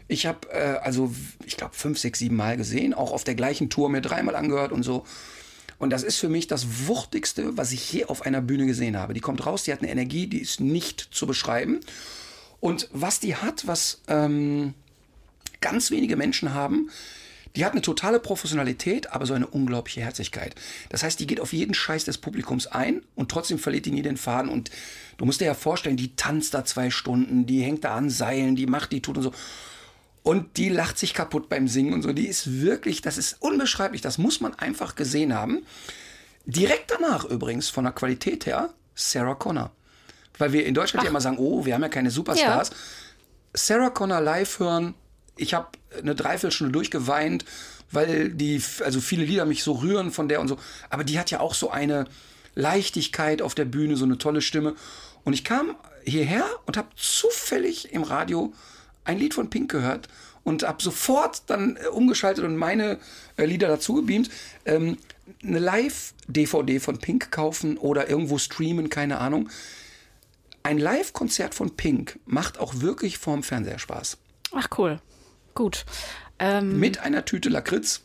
Ich habe äh, also, ich glaube, fünf, sechs, sieben Mal gesehen, auch auf der gleichen Tour mir dreimal angehört und so. Und das ist für mich das Wuchtigste, was ich je auf einer Bühne gesehen habe. Die kommt raus, die hat eine Energie, die ist nicht zu beschreiben. Und was die hat, was ähm, ganz wenige Menschen haben, die hat eine totale Professionalität, aber so eine unglaubliche Herzlichkeit. Das heißt, die geht auf jeden Scheiß des Publikums ein und trotzdem verliert die nie den Faden. Und du musst dir ja vorstellen, die tanzt da zwei Stunden, die hängt da an Seilen, die macht, die tut und so. Und die lacht sich kaputt beim Singen und so. Die ist wirklich, das ist unbeschreiblich. Das muss man einfach gesehen haben. Direkt danach übrigens, von der Qualität her, Sarah Connor. Weil wir in Deutschland ja immer sagen, oh, wir haben ja keine Superstars. Sarah Connor live hören. Ich habe eine Dreiviertelstunde durchgeweint, weil die, also viele Lieder mich so rühren von der und so. Aber die hat ja auch so eine Leichtigkeit auf der Bühne, so eine tolle Stimme. Und ich kam hierher und habe zufällig im Radio ein Lied von Pink gehört und habe sofort dann äh, umgeschaltet und meine äh, Lieder dazu gebeamt. Ähm, eine Live-DVD von Pink kaufen oder irgendwo streamen, keine Ahnung. Ein Live-Konzert von Pink macht auch wirklich vorm Fernseher Spaß. Ach, cool. Gut. Ähm, Mit einer Tüte Lakritz.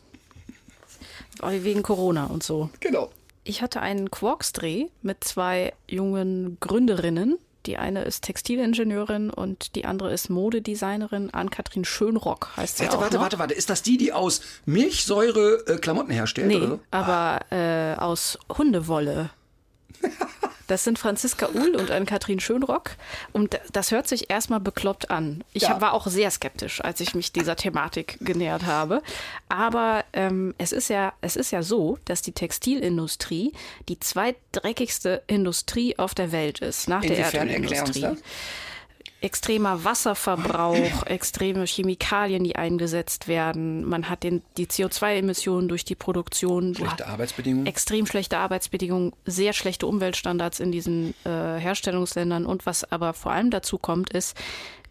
wegen Corona und so. Genau. Ich hatte einen Quarks-Dreh mit zwei jungen Gründerinnen. Die eine ist Textilingenieurin und die andere ist Modedesignerin. Ann-Kathrin Schönrock heißt sie Warte, auch warte, noch. warte, warte. Ist das die, die aus Milchsäure äh, Klamotten herstellt? Nee, Oder aber äh, aus Hundewolle. Das sind Franziska Uhl und Ann-Kathrin Schönrock. Und das hört sich erstmal bekloppt an. Ich Ja. war auch sehr skeptisch, als ich mich dieser Thematik genähert habe. Aber ähm, es, ist ja, es ist ja so, dass die Textilindustrie die zweitdreckigste Industrie auf der Welt ist, nach der Inwiefern uns Erdölindustrie. Extremer Wasserverbrauch, extreme Chemikalien, die eingesetzt werden. Man hat den, die CO2-Emissionen durch die Produktion. Schlechte Arbeitsbedingungen. Extrem schlechte Arbeitsbedingungen, sehr schlechte Umweltstandards in diesen äh, Herstellungsländern. Und was aber vor allem dazu kommt, ist,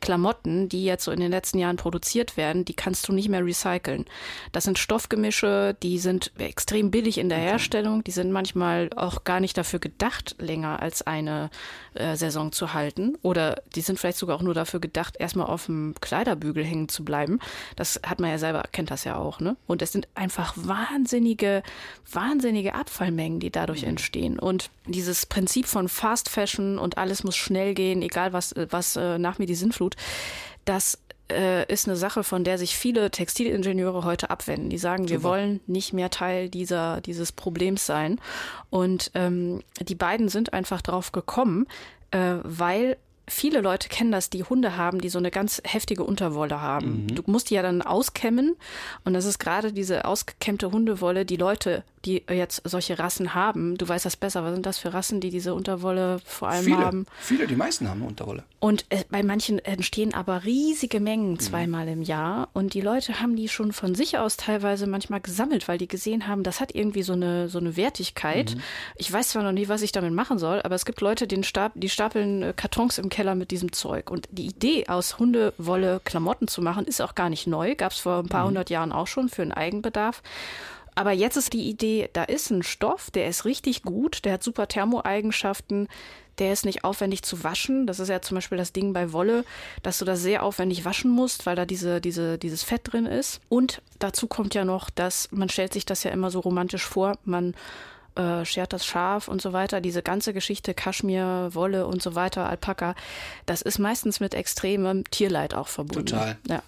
Klamotten, die jetzt so in den letzten Jahren produziert werden, die kannst du nicht mehr recyceln. Das sind Stoffgemische, die sind extrem billig in der Herstellung, die sind manchmal auch gar nicht dafür gedacht, länger als eine äh, Saison zu halten. Oder die sind vielleicht sogar auch nur dafür gedacht, erstmal auf dem Kleiderbügel hängen zu bleiben. Das hat man ja selber, kennt das ja auch, ne? Und es sind einfach wahnsinnige, wahnsinnige Abfallmengen, die dadurch entstehen. Und dieses Prinzip von Fast Fashion und alles muss schnell gehen, egal was, was äh, nach mir die Sinnflut, das äh, ist eine Sache, von der sich viele Textilingenieure heute abwenden. Die sagen, wir wollen nicht mehr Teil dieser, dieses Problems sein. Und ähm, die beiden sind einfach drauf gekommen, äh, weil viele Leute kennen das, die Hunde haben, die so eine ganz heftige Unterwolle haben. Du musst die ja dann auskämmen und das ist gerade diese ausgekämmte Hundewolle, die Leute, die jetzt solche Rassen haben, du weißt das besser, was sind das für Rassen, die diese Unterwolle vor allem Viele, haben? viele, die meisten haben eine Unterrolle. Und äh, bei manchen entstehen aber riesige Mengen zweimal im Jahr. Und die Leute haben die schon von sich aus teilweise manchmal gesammelt, weil die gesehen haben, das hat irgendwie so eine, so eine Wertigkeit. Ich weiß zwar noch nie, was ich damit machen soll, aber es gibt Leute, die, stap die stapeln äh, Kartons im Keller mit diesem Zeug. Und die Idee, aus Hundewolle Klamotten zu machen, ist auch gar nicht neu. Gab es vor ein paar hundert Jahren auch schon für einen Eigenbedarf. Aber jetzt ist die Idee, da ist ein Stoff, der ist richtig gut, der hat super Thermoeigenschaften, der ist nicht aufwendig zu waschen. Das ist ja zum Beispiel das Ding bei Wolle, dass du das sehr aufwendig waschen musst, weil da diese, diese, dieses Fett drin ist. Und dazu kommt ja noch, dass man stellt sich das ja immer so romantisch vor, man äh, schert das Schaf und so weiter. Diese ganze Geschichte Kaschmir, Wolle und so weiter, Alpaka, das ist meistens mit extremem Tierleid auch verbunden. Total. Ja.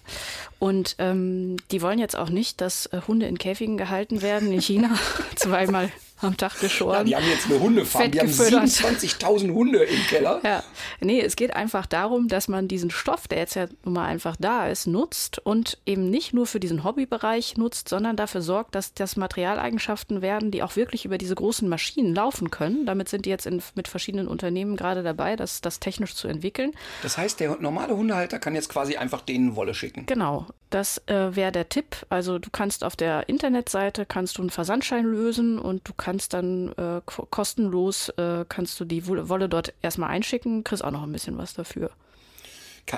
Und ähm, die wollen jetzt auch nicht, dass äh, Hunde in Käfigen gehalten werden in China, zweimal am Tag geschoren. Ja, die haben jetzt eine Hundefarm. Die haben Fettgefüttert. 27.000 Hunde im Keller. Ja, nee, es geht einfach darum, dass man diesen Stoff, der jetzt ja nun mal einfach da ist, nutzt und eben nicht nur für diesen Hobbybereich nutzt, sondern dafür sorgt, dass das Materialeigenschaften werden, die auch wirklich über diese großen Maschinen laufen können. Damit sind die jetzt in, mit verschiedenen Unternehmen gerade dabei, das, das technisch zu entwickeln. Das heißt, der normale Hundehalter kann jetzt quasi einfach denen Wolle schicken. Genau, das äh, wäre der Tipp. Also du kannst auf der Internetseite kannst du einen Versandschein lösen und du kannst dann äh, ko- kostenlos äh, kannst du die Wolle dort erstmal einschicken, kriegst auch noch ein bisschen was dafür.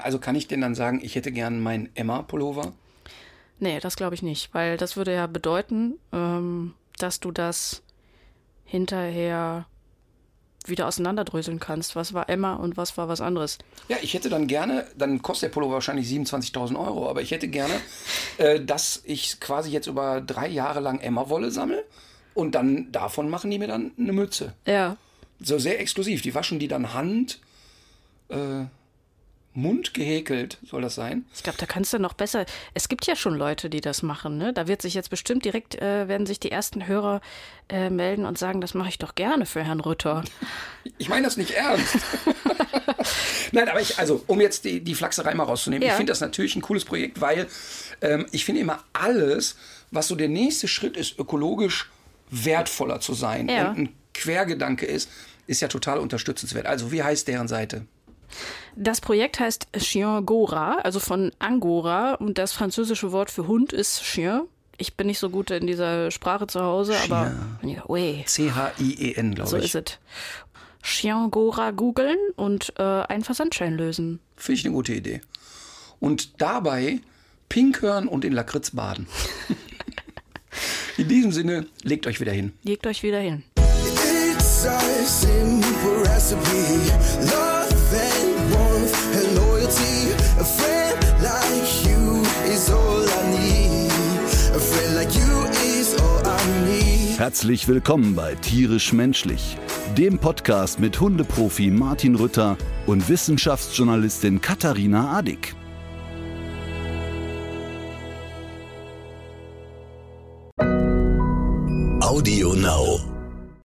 Also kann ich denn dann sagen, ich hätte gern meinen Emma-Pullover? Nee, das glaube ich nicht, weil das würde ja bedeuten, ähm, dass du das hinterher wieder auseinanderdröseln kannst. Was war Emma und was war was anderes? Ja, ich hätte dann gerne, dann kostet der Pullover wahrscheinlich 27.000 Euro, aber ich hätte gerne, äh, dass ich quasi jetzt über drei Jahre lang Emma-Wolle sammle und dann davon machen die mir dann eine Mütze. Ja. So sehr exklusiv. Die waschen die dann Hand, äh, Mund gehäkelt, soll das sein? Ich glaube, da kannst du noch besser. Es gibt ja schon Leute, die das machen. Ne? Da wird sich jetzt bestimmt direkt, äh, werden sich die ersten Hörer äh, melden und sagen, das mache ich doch gerne für Herrn Rütter. Ich meine das nicht ernst. Nein, aber ich, also, um jetzt die, die Flachserei mal rauszunehmen, Ja. ich finde das natürlich ein cooles Projekt, weil ähm, ich finde immer alles, was so der nächste Schritt ist, ökologisch wertvoller zu sein Ja. und ein Quergedanke ist, ist ja total unterstützenswert. Also, wie heißt deren Seite? Das Projekt heißt Chien Gora, also von Angora. Und das französische Wort für Hund ist Chien. Ich bin nicht so gut in dieser Sprache zu Hause, aber ja, C-H-I-E-N, glaube so ich. ist es. Chien Gora googeln und äh, einen Versandschein lösen. Finde ich eine gute Idee. Und dabei pink hören und in Lakritz baden. in diesem Sinne, legt euch wieder hin. Legt euch wieder hin. It's a simple recipe. Love and warmth and loyalty. A friend like you is all I need. A friend like you is all I need. Herzlich willkommen bei Tierisch Menschlich, dem Podcast mit Hundeprofi Martin Rütter und Wissenschaftsjournalistin Katharina Adick. Audio Now.